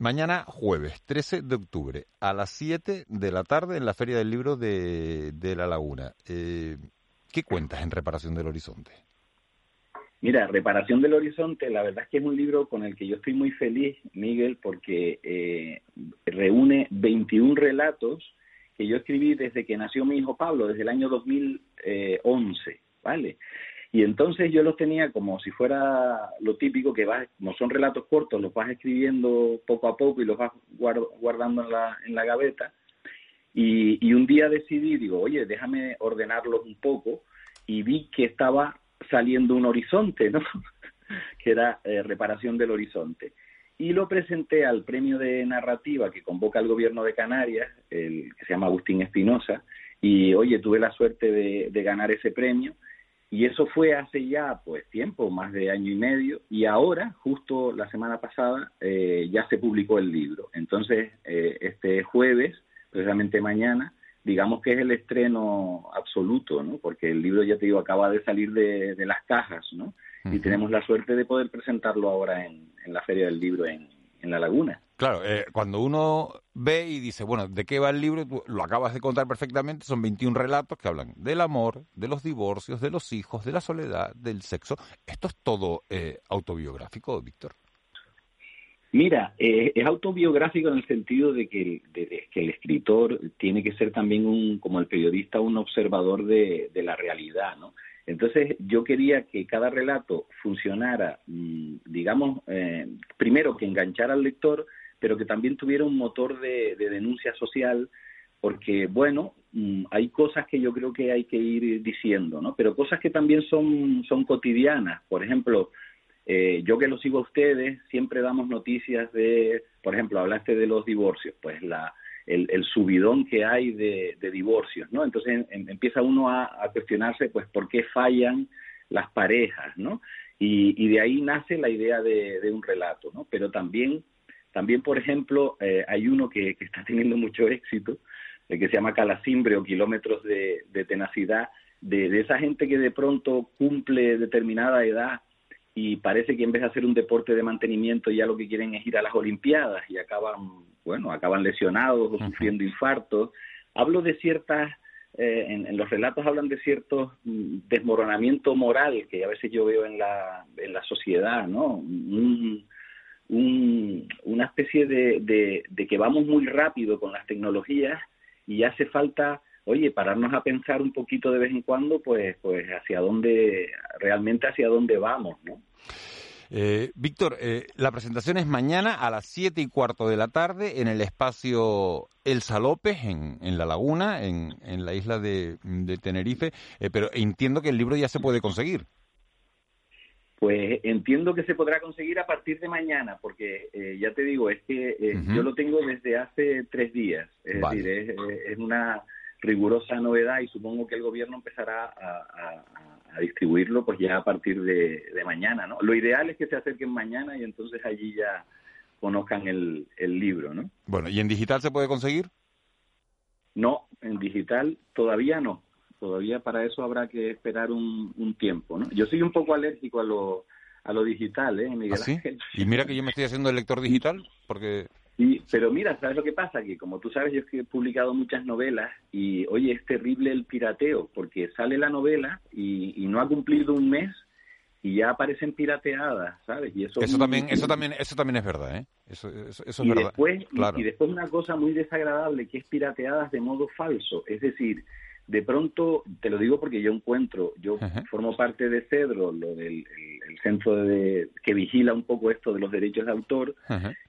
Mañana jueves 13 de octubre a las 7 de la tarde en la Feria del Libro de, de La Laguna. Eh, ¿Qué cuentas en Reparación del Horizonte? Mira, Reparación del Horizonte, la verdad es que es un libro con el que yo estoy muy feliz, Miguel, porque eh, reúne 21 relatos que yo escribí desde que nació mi hijo Pablo, desde el año 2011, ¿vale? Y entonces yo los tenía como si fuera lo típico que vas, como son relatos cortos, los vas escribiendo poco a poco y los vas guardando en la, en la gaveta. Y, y un día decidí, digo, oye, déjame ordenarlos un poco y vi que estaba saliendo un horizonte, ¿no? que era eh, reparación del horizonte. Y lo presenté al premio de narrativa que convoca el gobierno de Canarias, el que se llama Agustín Espinosa, y oye, tuve la suerte de, de ganar ese premio y eso fue hace ya, pues, tiempo, más de año y medio, y ahora, justo la semana pasada, eh, ya se publicó el libro. Entonces, eh, este jueves, precisamente mañana, digamos que es el estreno absoluto, ¿no? Porque el libro, ya te digo, acaba de salir de, de las cajas, ¿no? Y tenemos la suerte de poder presentarlo ahora en, en la Feria del Libro en, en La Laguna. Claro, eh, cuando uno ve y dice, bueno, ¿de qué va el libro? Lo acabas de contar perfectamente, son 21 relatos que hablan del amor, de los divorcios, de los hijos, de la soledad, del sexo. ¿Esto es todo eh, autobiográfico, Víctor? Mira, eh, es autobiográfico en el sentido de que, el, escritor tiene que ser también, un, como el periodista, un observador de, de la realidad, ¿no? Entonces yo quería que cada relato funcionara, mm, digamos, eh, primero que enganchara al lector, pero que también tuviera un motor de, de denuncia social, porque, bueno, mm, hay cosas que yo creo que hay que ir diciendo, ¿no? Pero cosas que también son, son cotidianas. Por ejemplo, eh, yo que lo sigo a ustedes, siempre damos noticias de, por ejemplo, hablaste de los divorcios, pues la, el, subidón que hay de, divorcios, ¿no? Entonces en, empieza uno a, a, cuestionarse, pues, por qué fallan las parejas, ¿no? Y, y de ahí nace la idea de, de, un relato, ¿no? Pero también, también por ejemplo, eh, hay uno que, que, está teniendo mucho éxito, eh, que se llama Calacimbre o Kilómetros de, de Tenacidad, de, de esa gente que de pronto cumple determinada edad y parece que en vez de hacer un deporte de mantenimiento ya lo que quieren es ir a las Olimpiadas y acaban, bueno, acaban lesionados o sufriendo infartos. Hablo de ciertas eh, en, los relatos hablan de cierto mm, desmoronamiento moral que a veces yo veo en la, en la sociedad, ¿no? Una especie de, de, que vamos muy rápido con las tecnologías y hace falta, oye, pararnos a pensar un poquito de vez en cuando, pues, pues hacia dónde, realmente hacia dónde vamos, ¿no? Eh, Víctor, eh, la presentación es mañana a las siete y cuarto de la tarde en el espacio El Salopes, en, en La Laguna, en, en la isla de, Tenerife, eh, pero entiendo que el libro ya se puede conseguir. Pues entiendo que se podrá conseguir a partir de mañana, porque ya te digo, es que yo lo tengo desde hace tres días. Es decir, es, una rigurosa novedad y supongo que el gobierno empezará a, distribuirlo pues ya a partir de, mañana, ¿no? Lo ideal es que se acerquen mañana y entonces allí ya conozcan el, el libro, ¿no? Bueno, ¿y en digital se puede conseguir? No, en digital todavía no. Todavía para eso habrá que esperar un, un tiempo, ¿no? Yo soy un poco alérgico a lo, a lo digital, ¿eh, Miguel ¿Ah, Y mira que yo me estoy haciendo el lector digital porque Sí, pero mira, ¿sabes lo que pasa? Que como tú sabes, yo he publicado muchas novelas y, oye, es terrible el pirateo, porque sale la novela y, no ha cumplido un mes y ya aparecen pirateadas, ¿sabes? Y eso, eso también, eso también, eso también es verdad, ¿eh? Eso, eso, es y verdad. Después, y después una cosa muy desagradable que es pirateadas de modo falso, es decir, de pronto, te lo digo porque yo encuentro, yo formo parte de Cedro, lo del el, centro de, que vigila un poco esto de los derechos de autor,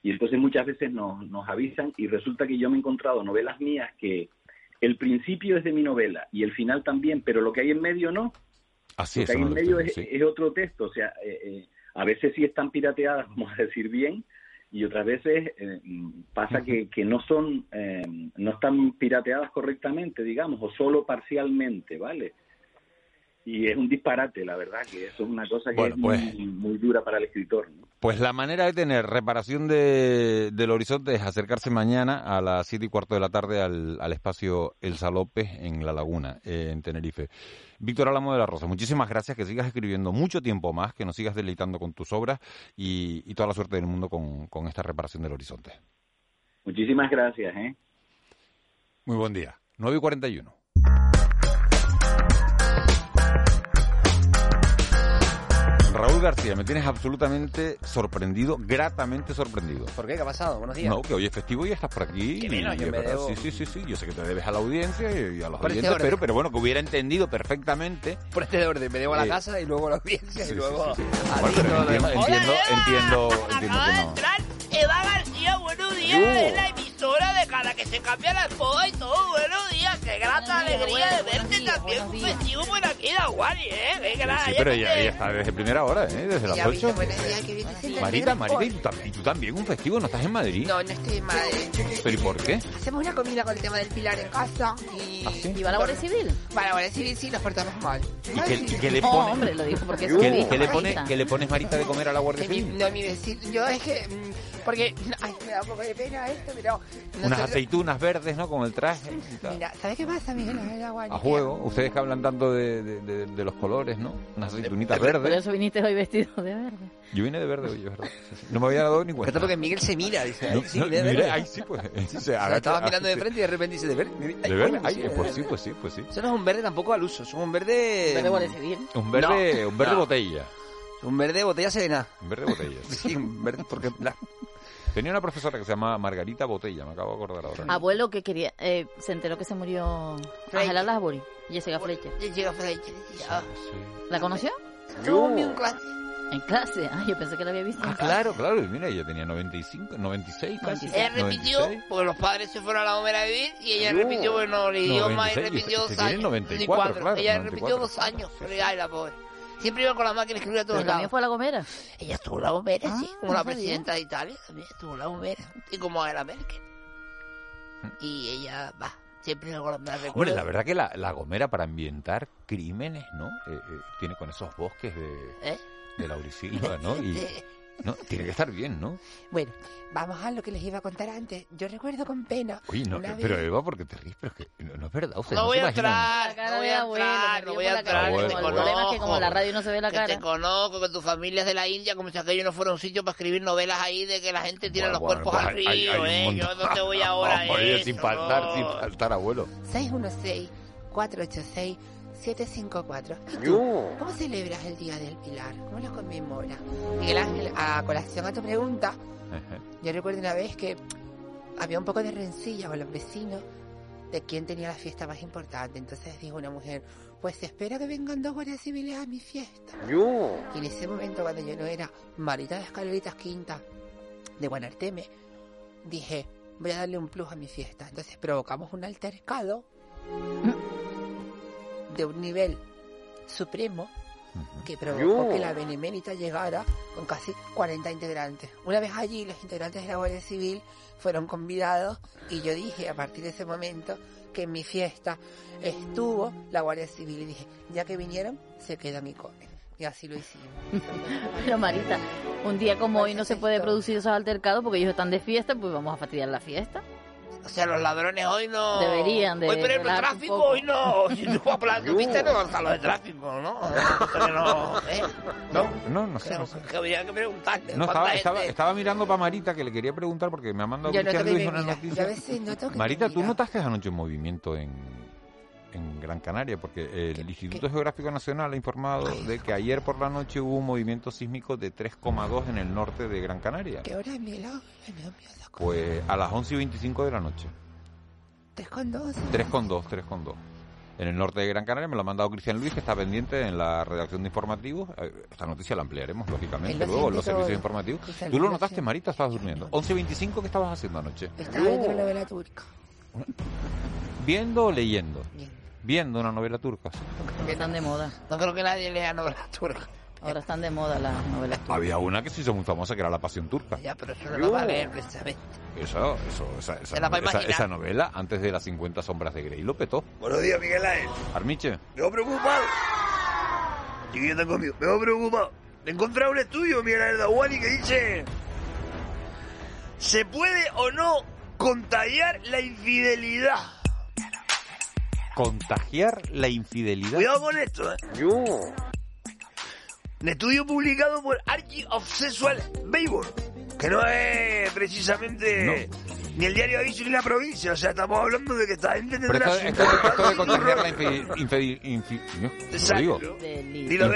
y entonces muchas veces nos, nos avisan y resulta que yo me he encontrado novelas mías que el principio es de mi novela y el final también, pero lo que hay en medio no. Así lo que hay en medio es, otro texto, o sea, eh, eh, a veces sí están pirateadas, vamos a decir bien, y otras veces eh, pasa que, que no son eh, no están pirateadas correctamente digamos o solo parcialmente vale y es un disparate, la verdad, que eso es una cosa que es pues muy, dura para el escritor. Pues la manera de tener reparación de, del horizonte es acercarse mañana a las siete y cuarto de la tarde al, al espacio El Salope en La Laguna, en Tenerife. Víctor Álamo de la Rosa, muchísimas gracias, que sigas escribiendo mucho tiempo más, que nos sigas deleitando con tus obras y, y toda la suerte del mundo con, con esta reparación del horizonte. Muchísimas gracias. ¿eh? Muy buen día. 9 y 41. García, me tienes absolutamente sorprendido, gratamente sorprendido. ¿Por qué? ¿Qué ha pasado? Buenos días. No, que hoy es festivo y estás por aquí. Qué yo me Sí, sí, sí, sí, yo sé que te debes a la audiencia y a los este oyentes, pero, pero bueno, que hubiera entendido perfectamente. Por este orden, me debo a la eh, casa y luego a la audiencia y luego sí, a bueno, entiendo, entiendo, entiendo, entiendo, que no. entrar Eva García, buenos días, es la emisora de cada que se cambia la esposa y todo, buenos días, qué grata alegría de verte también, un festivo por aquí, da Guari, ¿eh? Qué grata. Sí, pero ella, ella está desde primera hora, ¿eh? Desde las 8. Marita, Marita, ¿y tú, también un festivo? ¿No estás en Madrid? No, no estoy en Madrid. ¿Pero y por qué? Hacemos una comida con el tema del pilar en casa y... ¿Ah, ¿Y va a la Guardia Civil? Para la Guardia Civil sí, nos portamos mal. ¿Y qué, le pones? No, hombre, lo dijo porque es ¿Qué, ¿qué le, pone, ¿Qué le pones, Marita, de comer a la Guardia Civil? No, mi vecino, yo es que... Mm, porque, ay, da un poco de pena esto, pero... Unas aceitunas verdes, ¿no? Con el traje. Mira, ¿sabes qué pasa, Miguel? A juego, ustedes que hablan tanto de, de, de, los colores, ¿no? Unas aceitunitas verdes. Por eso viniste hoy vestido de verde. Yo vine de verde hoy, es verdad. No me había dado ni cuenta. porque Miguel se mira, dice, ahí sí, de. Ahí sí, pues. Se estaba mirando de frente y de repente dice, de verde. ¿De verde? Ay, pues sí, pues sí, pues sí. Eso no es un verde tampoco al uso, es un verde... Un verde. Un verde, un verde botella. Un verde botella serena. Un verde botella. sí, un verde porque... Tenía una profesora que se llamaba Margarita Botella, me acabo de acordar ahora. Abuelo que quería, eh, se enteró que se murió Angela Lansbury, Jessica Fletcher. Jessica Fletcher, ¿La conoció? Yo. en clase. En clase, ah, yo pensé que la había visto. Ah, claro, claro, y mira, ella tenía 95, 96 casi. Ella repitió, porque los padres se fueron a la Gomera a vivir, y ella repitió, bueno, el idioma y repitió dos años. 94, claro, ella repitió dos años, pero ya la pobre. Siempre iba con la máquina escribir a todos lados. ¿También fue a la Gomera? Ella estuvo en la Gomera, sí, ah, como la presidenta de Italia, también estuvo en la Gomera, y como era Merkel. Y ella, va, siempre con la Bueno, la verdad que la, la Gomera para ambientar crímenes, ¿no? Eh, eh, tiene con esos bosques de, ¿Eh? de Laurisilva, ¿no? Y, No, tiene que estar bien, ¿no? Bueno, vamos a lo que les iba a contar antes. Yo recuerdo con pena. Uy, no, pero Eva, porque te ríes, pero es que no, es verdad. no, voy a entrar, no voy a entrar, no voy a entrar. El problema es que como la radio no se ve la cara. te conozco, que tu familia es de la India, como si aquello no fuera un sitio para escribir novelas ahí de que la gente tira los cuerpos al río, ¿eh? Yo no te voy ahora, Oye, sin faltar, sin faltar, abuelo. 616 486-754. ¿Y tú? ¿Cómo celebras el Día del Pilar? ¿Cómo lo conmemoras? Miguel Ángel, a colación a tu pregunta, yo recuerdo una vez que había un poco de rencilla con los vecinos de quién tenía la fiesta más importante. Entonces dijo una mujer, pues espera que vengan dos guardias civiles a mi fiesta. Y en ese momento, cuando yo no era Marita de Escaleritas Quinta de Guanarteme, dije, voy a darle un plus a mi fiesta. Entonces provocamos un altercado de un nivel supremo que provocó que la Benemérita llegara con casi 40 integrantes. Una vez allí, los integrantes de la Guardia Civil fueron convidados y yo dije a partir de ese momento que en mi fiesta estuvo la Guardia Civil y dije, ya que vinieron, se queda mi come. Y así lo hicimos. Pero Marita, un día como hoy no se puede producir esos altercados porque ellos están de fiesta, pues vamos a fastidiar la fiesta. O sea, los ladrones hoy no... Deberían de Hoy, por ejemplo, el tráfico hoy no... Si tú vas por la autopista no vas a lo de tráfico, ¿no? Pero no, ¿eh? No, no, no sé. No, sé. que habría que preguntarle. No, ¿cuánta estaba, estaba, estaba mirando para Marita que le quería preguntar porque me ha mandado Yo Cristian que Luis una noticia. Yo a veces noto que me Marita, ¿tú notaste anoche un movimiento en, en Gran Canaria? Porque el Instituto Geográfico Nacional ha informado de que ayer por la noche hubo un movimiento sísmico de 3,2 en el norte de Gran Canaria. ¿Qué hora es mi helado? Ay. Pues a las 11 y 25 de la noche. Tres con dos. 3,2, 3,2. En el norte de Gran Canaria me lo ha mandado Cristian Luis, que está pendiente en la redacción de informativos. Eh, Esta noticia la ampliaremos, lógicamente, luego en los todo. servicios informativos. ¿Tú lo notaste. Marita? Estabas durmiendo. 11 y 25, ¿qué estabas haciendo anoche? Estaba viendo una novela turca. ¿Viendo o leyendo? Viendo una novela turca. Porque están de moda. No creo que nadie lea novelas turcas. Ahora están de moda las novelas turcas. Había una que se hizo muy famosa, que era La Pasión Turca. Ya, pero eso no lo va a leer precisamente. Eso, eso, esa, esa, la esa- esa novela, antes de las 50 sombras de Grey, lo petó. Buenos días, Miguel Ángel. Armiche. Me voy preocupado. Chiquillo, está conmigo. Me voy preocupado. He encontrado un estudio, Miguel Ángel Dahuani, que dice... ¿Se puede o no contagiar la infidelidad? Contagiar la infidelidad. Cuidado con esto, ¿eh? Un estudio publicado por Archie of Sexual que no es precisamente ni el diario Aviso ni la provincia, o sea, estamos hablando de que esta gente tendrá esto, esto- esto de contagiar la infidel-.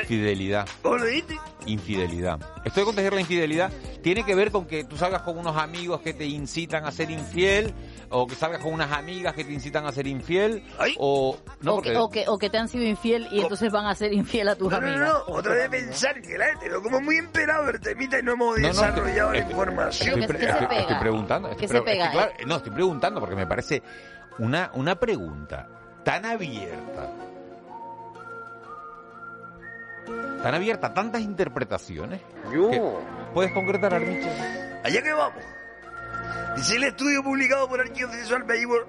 Infidelidad. ¿Cómo lo dijiste? Infidelidad. Esto de contagiar la infidelidad tiene que ver con que tú salgas con unos amigos que te incitan a ser infiel, o que salgas con unas amigas que te incitan a ser infiel, o... No, o, que, porque- o, que, o que te han sido infiel y entonces van a ser infiel a tus No, no, amigas. no, otra vez pensar que la gente lo como muy emperado el temita y no hemos No, no, desarrollado la estoy- información. Estoy, pre- estoy- estoy preguntando. estoy ¿Qué se pre- pega, estoy- claro, eh? no, estoy preguntando porque me parece una, una pregunta tan abierta. Tan abierta, tantas interpretaciones. ¿Puedes concretar, Armiche? Allá que vamos. Dice el estudio publicado por Archivo Sexual Behavior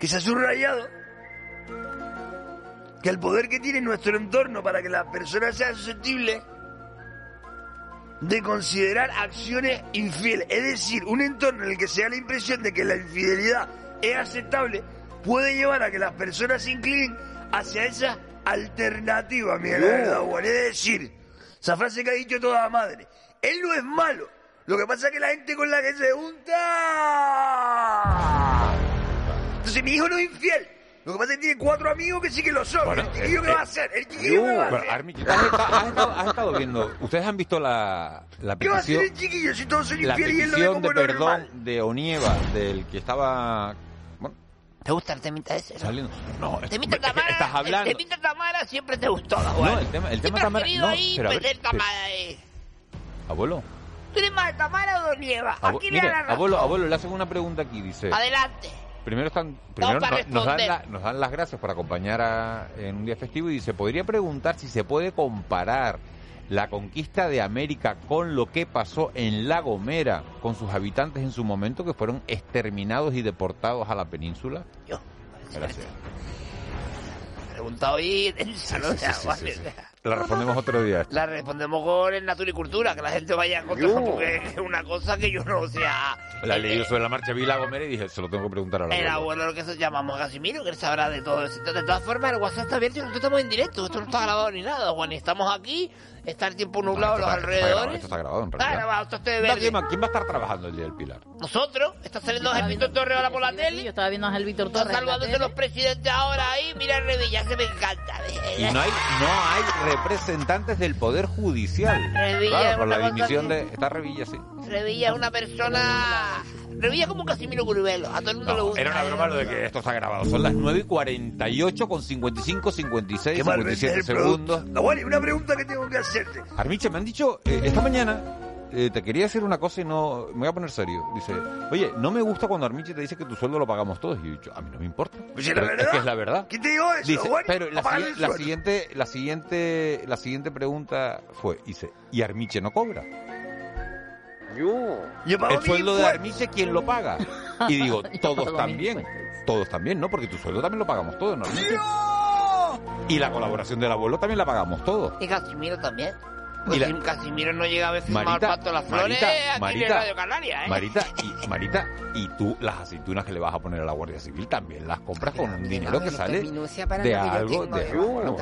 que se ha subrayado que el poder que tiene nuestro entorno para que la persona sea susceptible de considerar acciones infieles, es decir, un entorno en el que se da la impresión de que la infidelidad es aceptable, puede llevar a que las personas se inclinen hacia esa alternativa, Miguel No. Es decir, esa frase que ha dicho toda madre, él no es malo, lo que pasa es que la gente con la que se junta... Entonces mi hijo no es infiel. Lo que pasa es que tiene cuatro amigos que sí que lo son. Bueno, ¿El chiquillo eh, qué va a hacer? ¿El chiquillo qué va a hacer? Armiche, ¿tú has, estado, has viendo? ¿Ustedes han visto la, la ¿Qué va a hacer el chiquillo si todos son infieles y él lo ve petición como de perdón normal? de Onieva, del que estaba ¿Te gusta el temita ese? saliendo. No, El temita Tamara, estás hablando. el temita Tamara siempre te gustó, Dahuan. No, el tema, el tema Tamara. No, ahí pero a ver, meter pero- Tamara ahí. abuelo, Abuelo, abuelo, le hacen una pregunta aquí, dice. Adelante. Primero están, primero nos, nos dan responder. la- nos dan las gracias por acompañar a- en un día festivo y dice, podría preguntar si se puede comparar la conquista de América con lo que pasó en La Gomera con sus habitantes en su momento que fueron exterminados y deportados a la península. Yo. Gracias. pregunta hoy densa, ¿no? O La respondemos otro día. La respondemos con el Natura y Cultura, que la gente vaya a contar, porque es una cosa que yo no, o sea... La leí yo sobre la marcha, vi la Gomera y dije, se lo tengo que preguntar a la El abuelo lo que se llamamos Casimiro, que él sabrá de todo eso. De todas formas, el WhatsApp está abierto y nosotros estamos en directo. Esto no está grabado ni nada, Juan. Y estamos aquí, está el tiempo nublado a los Esto está grabado, alrededores. Esto está grabado, en Está realidad. grabado, esto está de ¿Quién va- ¿Quién va a estar trabajando el día del Pilar? Nosotros, está saliendo Ángel Víctor Torres ahora por la tele. Yo estaba viendo a Ángel Víctor Está Torres. la saludándose los presidentes ahora ahí. Mira el Revilla, que me encanta. Y no hay, no hay representantes del Poder Judicial. Revilla claro, por la dimisión de... Está Revilla, sí. Revilla es una persona... Revilla es como Casimiro Curubelo. A todo el mundo le No, gusta. era una broma lo de que esto está grabado. Son las 9 y 48 con 55, 56, Qué mal 57 vender el segundos. producto. Nahuali, una pregunta que tengo que hacerte. Armiche, me han dicho eh, esta mañana, eh, te quería decir una cosa y no me voy a poner serio. Dice, oye, no me gusta cuando Armiche te dice que tu sueldo lo pagamos todos. Y yo he dicho, a mí no me importa. Pues es Pero la es verdad. que es la verdad. ¿Quién te dijo eso, Dice, pero la, siguiente, la siguiente, la siguiente pregunta fue, dice, ¿y Armiche no cobra? Yo pago El sueldo de. Armiche, ¿quién lo paga? Y digo, todos también. Todos también, ¿no? Porque tu sueldo también lo pagamos todos, ¿no? Y la colaboración del abuelo también la pagamos todos. Y Casimiro también. Y Pues la- si Casimiro no llega a veces Marita, pato las flores Marita, aquí en Marita, Radio Canaria, ¿eh? Marita, y, Marita, y tú las aceitunas que le vas a poner a la Guardia Civil también las compras con un dinero que sale de algo de ¿no?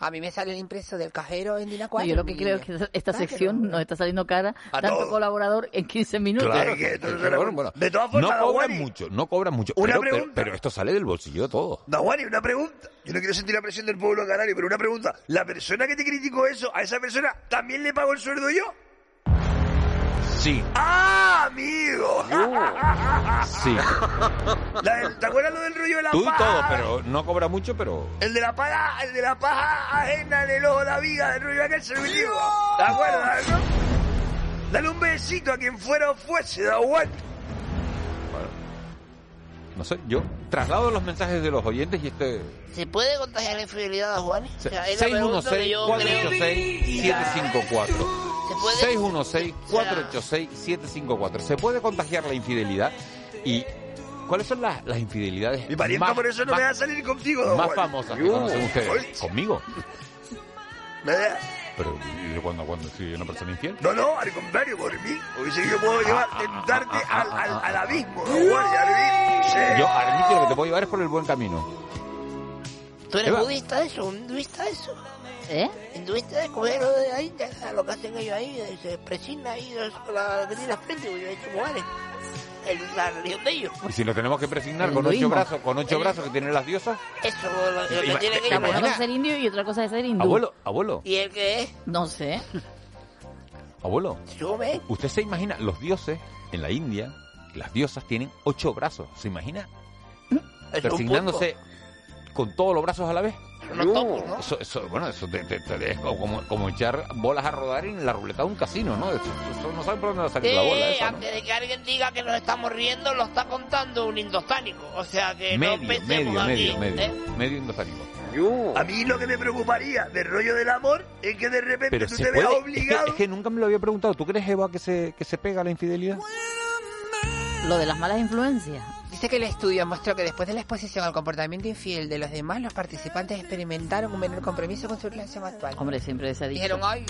a mí me sale el impreso del cajero en Dina 4. No, yo lo que creo es que esta sección nos está saliendo cara, A tanto colaborador en 15 minutos. Claro, pero bueno, bueno, De todas no formas, cobran Dawani, mucho, no cobran mucho, Una pregunta. pero esto sale del bolsillo de todo. Nahuani, una pregunta. Yo no quiero sentir la presión del pueblo canario, pero una pregunta. ¿La persona que te criticó eso, a esa persona también le pago el sueldo yo? Sí, ¡Ah, amigo! sí. La del- ¿Te acuerdas lo del rollo de la Tú y paja? todo, pero no cobra mucho, pero... El de la paja, el de la paja ajena del ojo de la viga, del rollo aquel se lo digo. ¿Te acuerdas, no? Dale un besito a quien fuera o fuese, da igual. No sé, yo traslado los mensajes de los oyentes y este... ¿Se puede contagiar la infidelidad a Juan? Se- 616-486-754. 616-486-754. Se puede contagiar la infidelidad y... ¿Cuáles son las, las infidelidades Mi parienta más, por eso no más- me va a salir contigo, más igual. famosas que conocen ustedes? ¿Conmigo? ¿Verdad? Pero ¿y de cuándo, cuándo soy una persona infiel? No, no, al contrario, por mí. Porque que yo puedo llevar, Ah, tentarte al, al, al abismo, abismo, sí. Yo, Armiche, lo que te puedo llevar es por el buen camino. ¿Tú eres Eva. budista de eso? ¿Un hinduista de eso? ¿Eh? ¿Hinduista de comer lo de ahí? de- Lo que hacen ellos ahí, de- se presigna ahí, de- con la que tiene la frente, porque yo he hecho mujeres. El, la religión de ellos. Y si lo tenemos que presignar con ocho brazos, con ocho brazos que tienen las diosas, Eso, lo, lo que Ima- ¿te ellos. Una cosa es ser indio y otra cosa es ser hindú. abuelo, abuelo, ¿Y el que es? No sé. abuelo, Sube. usted se imagina los dioses en la India, las diosas tienen ocho brazos, ¿se imagina? Persignándose con todos los brazos a la vez. Unos topos, ¿no? Eso, eso, bueno, eso te, te- te- es como, como echar bolas a rodar en la ruleta de un casino, ¿no? Eso, eso no saben por dónde va a salir la bola Eh, esa, ¿no? antes de que alguien diga que nos estamos riendo, lo está contando un indostánico. O sea que no Medio, pensemos medio, aquí, medio, medio, ¿eh? medio indosánico. A mí lo que me preocuparía del rollo del amor es que de repente Pero tú te veas puede, es que, obligado. es que nunca me lo había preguntado. ¿Tú crees, Eva, que se, que se pega la infidelidad? Lo de las malas influencias. Dice que el estudio mostró que después de la exposición al comportamiento infiel de los demás, los participantes experimentaron un menor compromiso con su relación actual. Hombre, siempre se ha dicho. Dijeron, ay,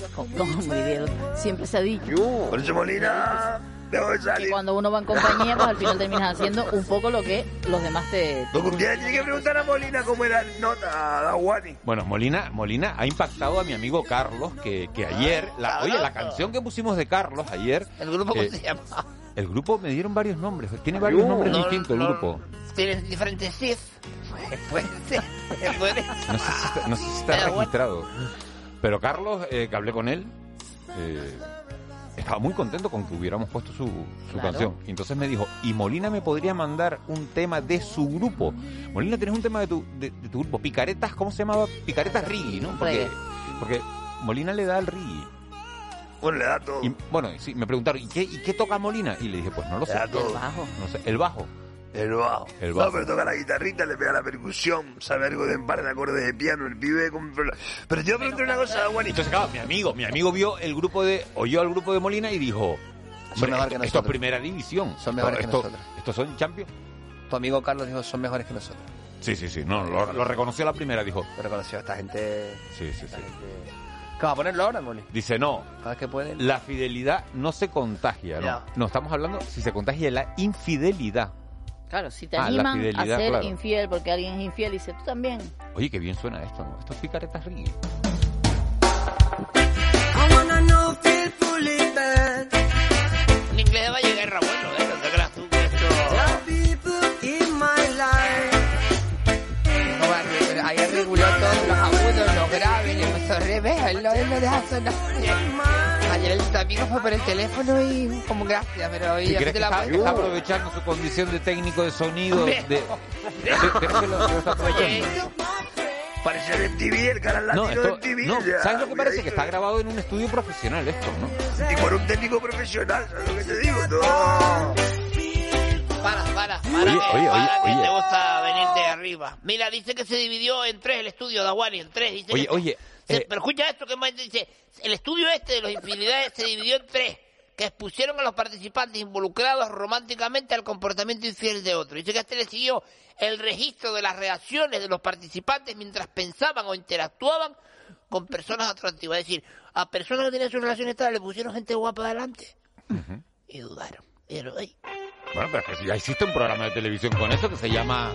dijeron, siempre se ha dicho. Por eso Molina, debo de Que cuando uno va en compañía, pues al final terminas haciendo un poco lo que los demás te... Lo que un día tiene que preguntar a Molina cómo era el nota, a Dawani. Bueno, Molina, Molina ha impactado a mi amigo Carlos, que, que ayer, la, oye, la canción que pusimos de Carlos ayer, ¿El grupo eh, cómo se llama? El grupo me dieron varios nombres, tiene varios nombres No, distintos el no, grupo. Tienen diferentes CIF. Puede ser, puede ser. No sé si está, no sé si está Pero bueno. registrado. Pero Carlos, eh, que hablé con él, eh, estaba muy contento con que hubiéramos puesto su, su Claro. canción. Y entonces me dijo, ¿y Molina me podría mandar un tema de su grupo? Molina, ¿tienes un tema de tu, de, de tu grupo? Picaretas, ¿cómo se llamaba? Picaretas Riggy, ¿no? Porque Molina le da al Riggy. Bueno, le da todo. Y, bueno, sí, me preguntaron, ¿y qué, ¿y qué toca Molina? Y le dije, pues no lo Le sé. da todo. El bajo. No sé, el bajo. El bajo. El No, pero toca la guitarrita, le pega la percusión, sabe algo de un par de acordes de piano, el pibe. con- Pero te voy a preguntar una cosa, Dawani. Entonces, claro, mi amigo, mi amigo vio el grupo de, oyó al grupo de Molina y dijo, Son "Hombre, mejor que esto, esto es primera división. Son mejores que nosotros. Estos son champions. Tu amigo Carlos dijo, son mejores que nosotros. Sí, sí, sí, no, lo, lo reconoció a la primera, dijo. Lo reconoció a esta gente... Sí, sí, sí. ¿Qué va a ponerlo ahora, Moli? Dice, no, Cada que pueden. la fidelidad no se contagia, ¿no? Ya. No, estamos hablando si se contagia la infidelidad. Claro, si te Ah, la animan a fidelidad, ser claro. infiel porque alguien es infiel dice, tú también. Oye, qué bien suena esto, ¿no? Esto es picaretas reggae. Él no, él no deja sonar. Ayer el amigo fue por el teléfono y como gracias, pero hoy ¿Y ya crees te la está, puedo- que está aprovechando su condición de técnico de sonido? De, de-. Parece el MTV, el canal No, esto, de MTV. no, ya, ¿sabes lo que parece? Que está grabado en un estudio profesional esto, ¿no? Y por un técnico profesional, ¿sabes lo que te digo? No. Para, para, para, Oye, que, oye, para oye, que oye. te gusta venir de arriba. Mira, dice que se dividió en tres el estudio de en tres. Dice Oye, que- oye, se- eh, pero escucha esto que más dice. El estudio este de los infidelidades se dividió en tres, que expusieron a los participantes involucrados románticamente al comportamiento infiel de otro. Dice que este le siguió el registro de las reacciones de los participantes mientras pensaban o interactuaban con personas atractivas. Es decir, a personas que tenían sus relaciones estables le pusieron gente guapa adelante y dudaron. Pero, ay, Bueno, pero es que ya existe un programa de televisión con eso que se llama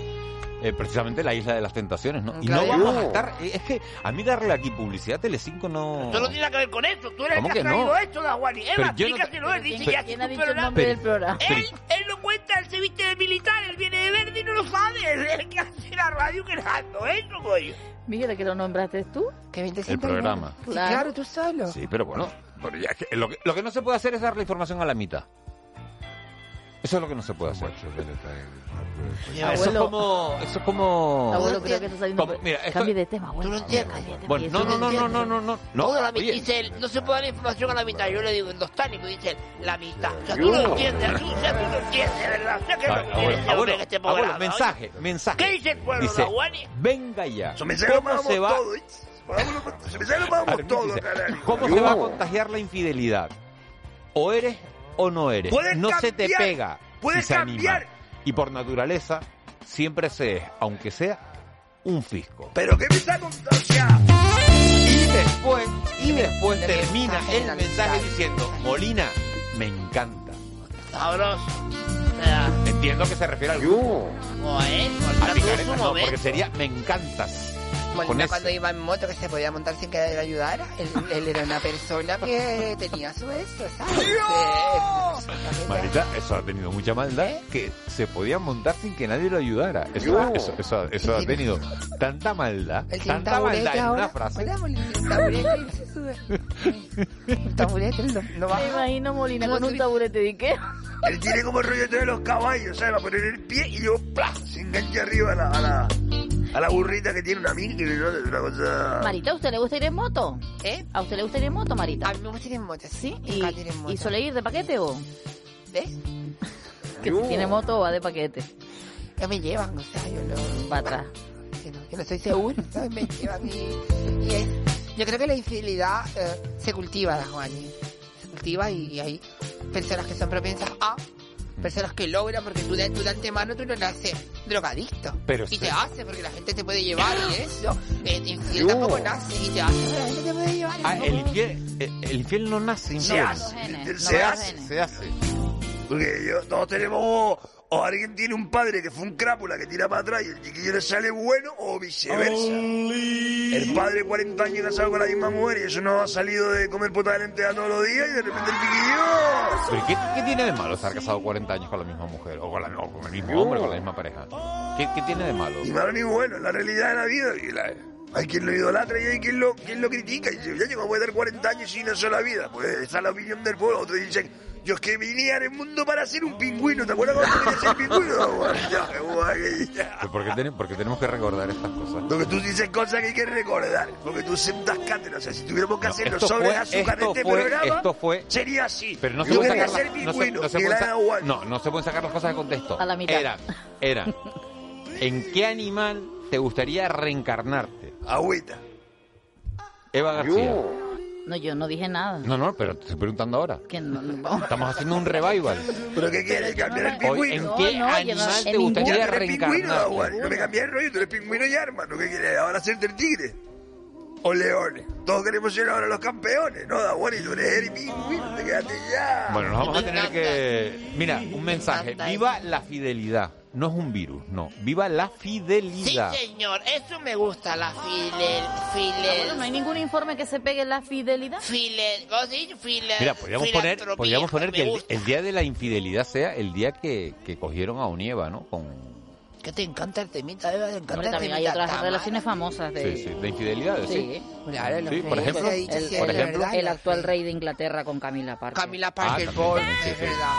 eh, precisamente La Isla de las Tentaciones, ¿no? Y no Claro. vamos a estar... eh, Es que a mí darle aquí publicidad a Telecinco no... Esto no tiene nada que ver con eso. Tú eres el ¿Cómo que, que ha traído no? esto, Daguani. Eva, Pero yo no explícaselo. Él dice Pero- ya ¿Quién ha dicho el programa. nombre del programa? Él, él lo cuenta, él se viste de militar, él viene de verde y no lo sabe. Él es el que hace la radio creando eso, coño. Miguel, que lo nombraste tú. Que El programa. Sí, claro, tú solo. Sí, pero bueno, pero ya que- lo, que, lo que no se puede hacer es dar la información a la mitad. Eso es lo que no se puede hacer. Oye, eso es abuelo. como... Eso es como... Abuelo, creo que está saliendo... como- mira, esto- Cambie de tema, abuelo. Tú lo entiendes. Bueno, no, no, no, no, no, no, no. no. La. Oye, Dice él, no se puede dar información a la mitad. Yo le digo en dos tánicos, dice él, la mitad. O sea, tú lo entiendes, tú, o sea, tú lo entiendes, ¿verdad? O sea, que lo Ah, entiende abuelo, abuelo, este abuelo, mensaje, mensaje. ¿Qué dice el pueblo, Dice, venga ya. ¿Cómo se va? ¿Cómo se va a contagiar la infidelidad? O eres o no eres. Puedes no se te pega. puedes si cambiar. Y por naturaleza, siempre se es, aunque sea, un fisco. Pero ¿qué me está contando? Sea, Y después, y después termina el mensaje diciendo, Molina, me encanta. Sabroso. Entiendo que se refiere al grupo. a picareta, no, porque sería me encantas. Molina cuando iba en moto que se podía montar sin que él ayudara, él, él era una persona que tenía su eso, ¿sabes? Marita, eso ha tenido mucha maldad que se podía montar sin que nadie lo ayudara. Eso, eso, eso, eso ha tenido tanta maldad, tanta maldad en una frase. Hola, Molina, un taburete y se sube. Un taburete, no, no Me imagino Molina con un taburete de qué. él tiene como el rollo de los caballos, ¿sabes? Va a poner el pie y yo, ¡plá! Se engancha arriba a la, a la, a la burrita que tiene una mini, ¿no? Es una cosa... Marita, ¿a usted le gusta ir en moto? ¿Eh? ¿A usted le gusta ir en moto, Marita? A mí me gusta ir en moto, ¿Sí? Me ¿Y, encanta ir en moto. ¿Y suele ir de paquete o...? ¿Ves? Que si tiene moto va de paquete. Que me llevan, o sea, yo no... Va atrás. Que no, que no estoy seguro, ¿sabes? Me llevan y... y es- yo creo que la infidelidad eh, se cultiva, Juani. Se cultiva y, y hay personas que son propensas a... Personas que logran, porque tú de, tú de antemano tú no naces drogadicto. Pero y sí. te hace, porque la gente te puede llevar y eso. Eh, infiel tampoco nace y te hace, pero la gente te puede llevar. y Ah, no- el infiel, el, el infiel no nace Se infiel. hace, se hace. Se hace. Porque yo, todos tenemos, o alguien tiene un padre que fue un crápula que tira para atrás y el chiquillo le sale bueno, o viceversa. El padre 40 años casado con la misma mujer y eso no ha salido de comer pota de lenteja todos los días y de repente el chiquillo... ¿Pero qué, qué tiene de malo estar casado 40 años con la misma mujer? O con, la- o con el mismo hombre, con la misma pareja. ¿Qué, qué tiene de malo? Ni malo ni bueno, es la realidad de la vida. Y la- hay quien lo idolatra y hay quien lo, quien lo critica. Y dice, ya llegó a dar 40 años sin una sola vida. Pues esa es la opinión del pueblo. Otros dicen, yo es que venía en el mundo para ser un pingüino. ¿Te acuerdas cuando quería ser pingüino? ¿Por qué, ten- por qué tenemos que recordar estas cosas? Porque tú dices cosas que hay que recordar. Porque tú sentas cátedra. O sea, si tuviéramos que No, hacerlo esto sobre fue- el azúcar de este fue- programa, esto fue- sería así. Pero no se, yo pueden quería sacar, ser las- no, se, no se pueden no, no se sacar las cosas de contexto. A la mitad. Eran, eran. ¿En qué animal te gustaría reencarnarte? Agüita. Eva García. No, yo no dije nada. No, no, pero te estoy preguntando ahora. Que no, no. Estamos haciendo un revival. ¿Pero qué quieres? ¿Cambiar el Hoy, pingüino? ¿En qué No, no, no- animal te gustaría reencarnar? No me cambies el rollo, tú eres pingüino ya, hermano. ¿Qué quieres? ¿Ahora hacerte el tigre? ¿O leones? Todos queremos ser ahora los campeones, ¿no? Aguari, tú eres el pingüino, te quedaste ya. Bueno, nos vamos a tener que... Mira, un mensaje. Viva la fidelidad. No es un virus, no. Viva la Sí, fidelidad. señor, eso me gusta, la file... Ah, file... bueno, no hay ningún informe que se pegue en la fidelidad. File... ¿Cómo se dice? File... Mira, podríamos poner, podríamos poner que el, el día de la infidelidad sea el día que, que cogieron a Onieva, ¿no? Con, Que te encanta el temita, Eva, te encanta Hombre, el también hay temita. otras Tamara. relaciones famosas de... sí, sí, de infidelidades, sí. Sí. Claro, Sí, por ejemplo, El, por ejemplo, verdad, el actual rey de Inglaterra con Camila Parker. Camila Parker Ah, Ball, también, sí, es sí. verdad.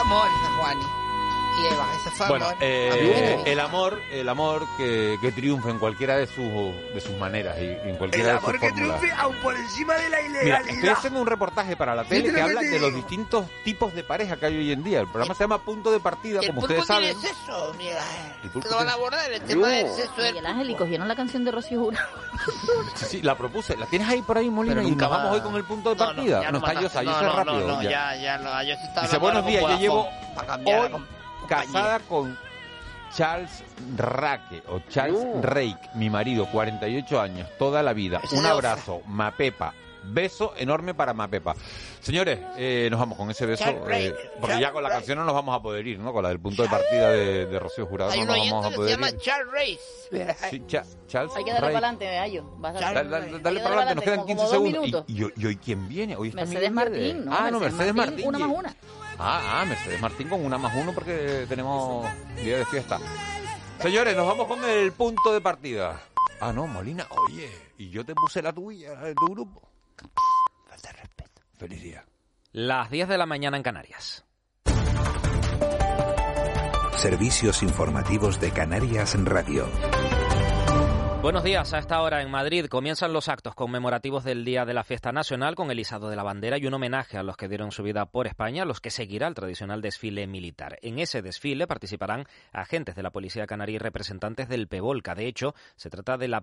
Amor, Juani. Y Eva, ese fue Bueno, amor. eh, Amor. el amor, el amor que, que triunfa en cualquiera de sus de sus maneras y en cualquiera El de sus amor que fórmulas. triunfe aún por encima de la Mira, ilegalidad. estoy haciendo un reportaje para la tele que habla de los distintos tipos de pareja que hay hoy en día. El programa se llama Punto de Partida, El como ustedes saben. tiene sexo, mira. El pulpo Lo van a tiene- abordar el tema del sexo Miguel Ángel, y cogieron la canción de Rocío Jurado. Sí, sí, la propuse. ¿La tienes ahí por ahí, Molina? Y nos vamos va- hoy con el punto de No, no, partida. No, no está. Yosa, Yosa rápido. no, no, ya. ya, no, yo sí estaba Dice, buenos días, yo llevo para cambiar hoy casada con Charles Raque o Charles Rake, mi marido, 48 años, toda la vida. Un abrazo, Mapepa. Beso enorme para Mapepa. Señores, eh, nos vamos con ese beso, eh, porque ya con la canción no nos vamos a poder ir, ¿no? Con la del punto de partida de, de Rocío Jurado no nos vamos a que se poder llama ir. Charles Race. Sí, Cha- Charles Hay que darle para adelante, a- Dale, dale, dale para adelante, nos quedan como- 15 como dos segundos. ¿Y, y hoy- y hoy quién viene? Hoy está Mercedes. Martín, ¿no? Ah, no, Mercedes Martín. Una más una. Ah, ah, Mercedes Martín con una más uno porque tenemos día de fiesta. Señores, nos vamos con el punto de partida. Ah, no, Molina, oye, y yo te puse la tuya, la de tu grupo. Falta respeto. Feliz día. Las 10 de la mañana en Canarias. Servicios informativos de Canarias Radio. Buenos días. A esta hora en Madrid comienzan los actos conmemorativos del Día de la Fiesta Nacional con el izado de la bandera y un homenaje a los que dieron su vida por España, los que seguirá el tradicional desfile militar. En ese desfile participarán agentes de la Policía Canaria y representantes del PEVOLCA. De hecho, se trata de la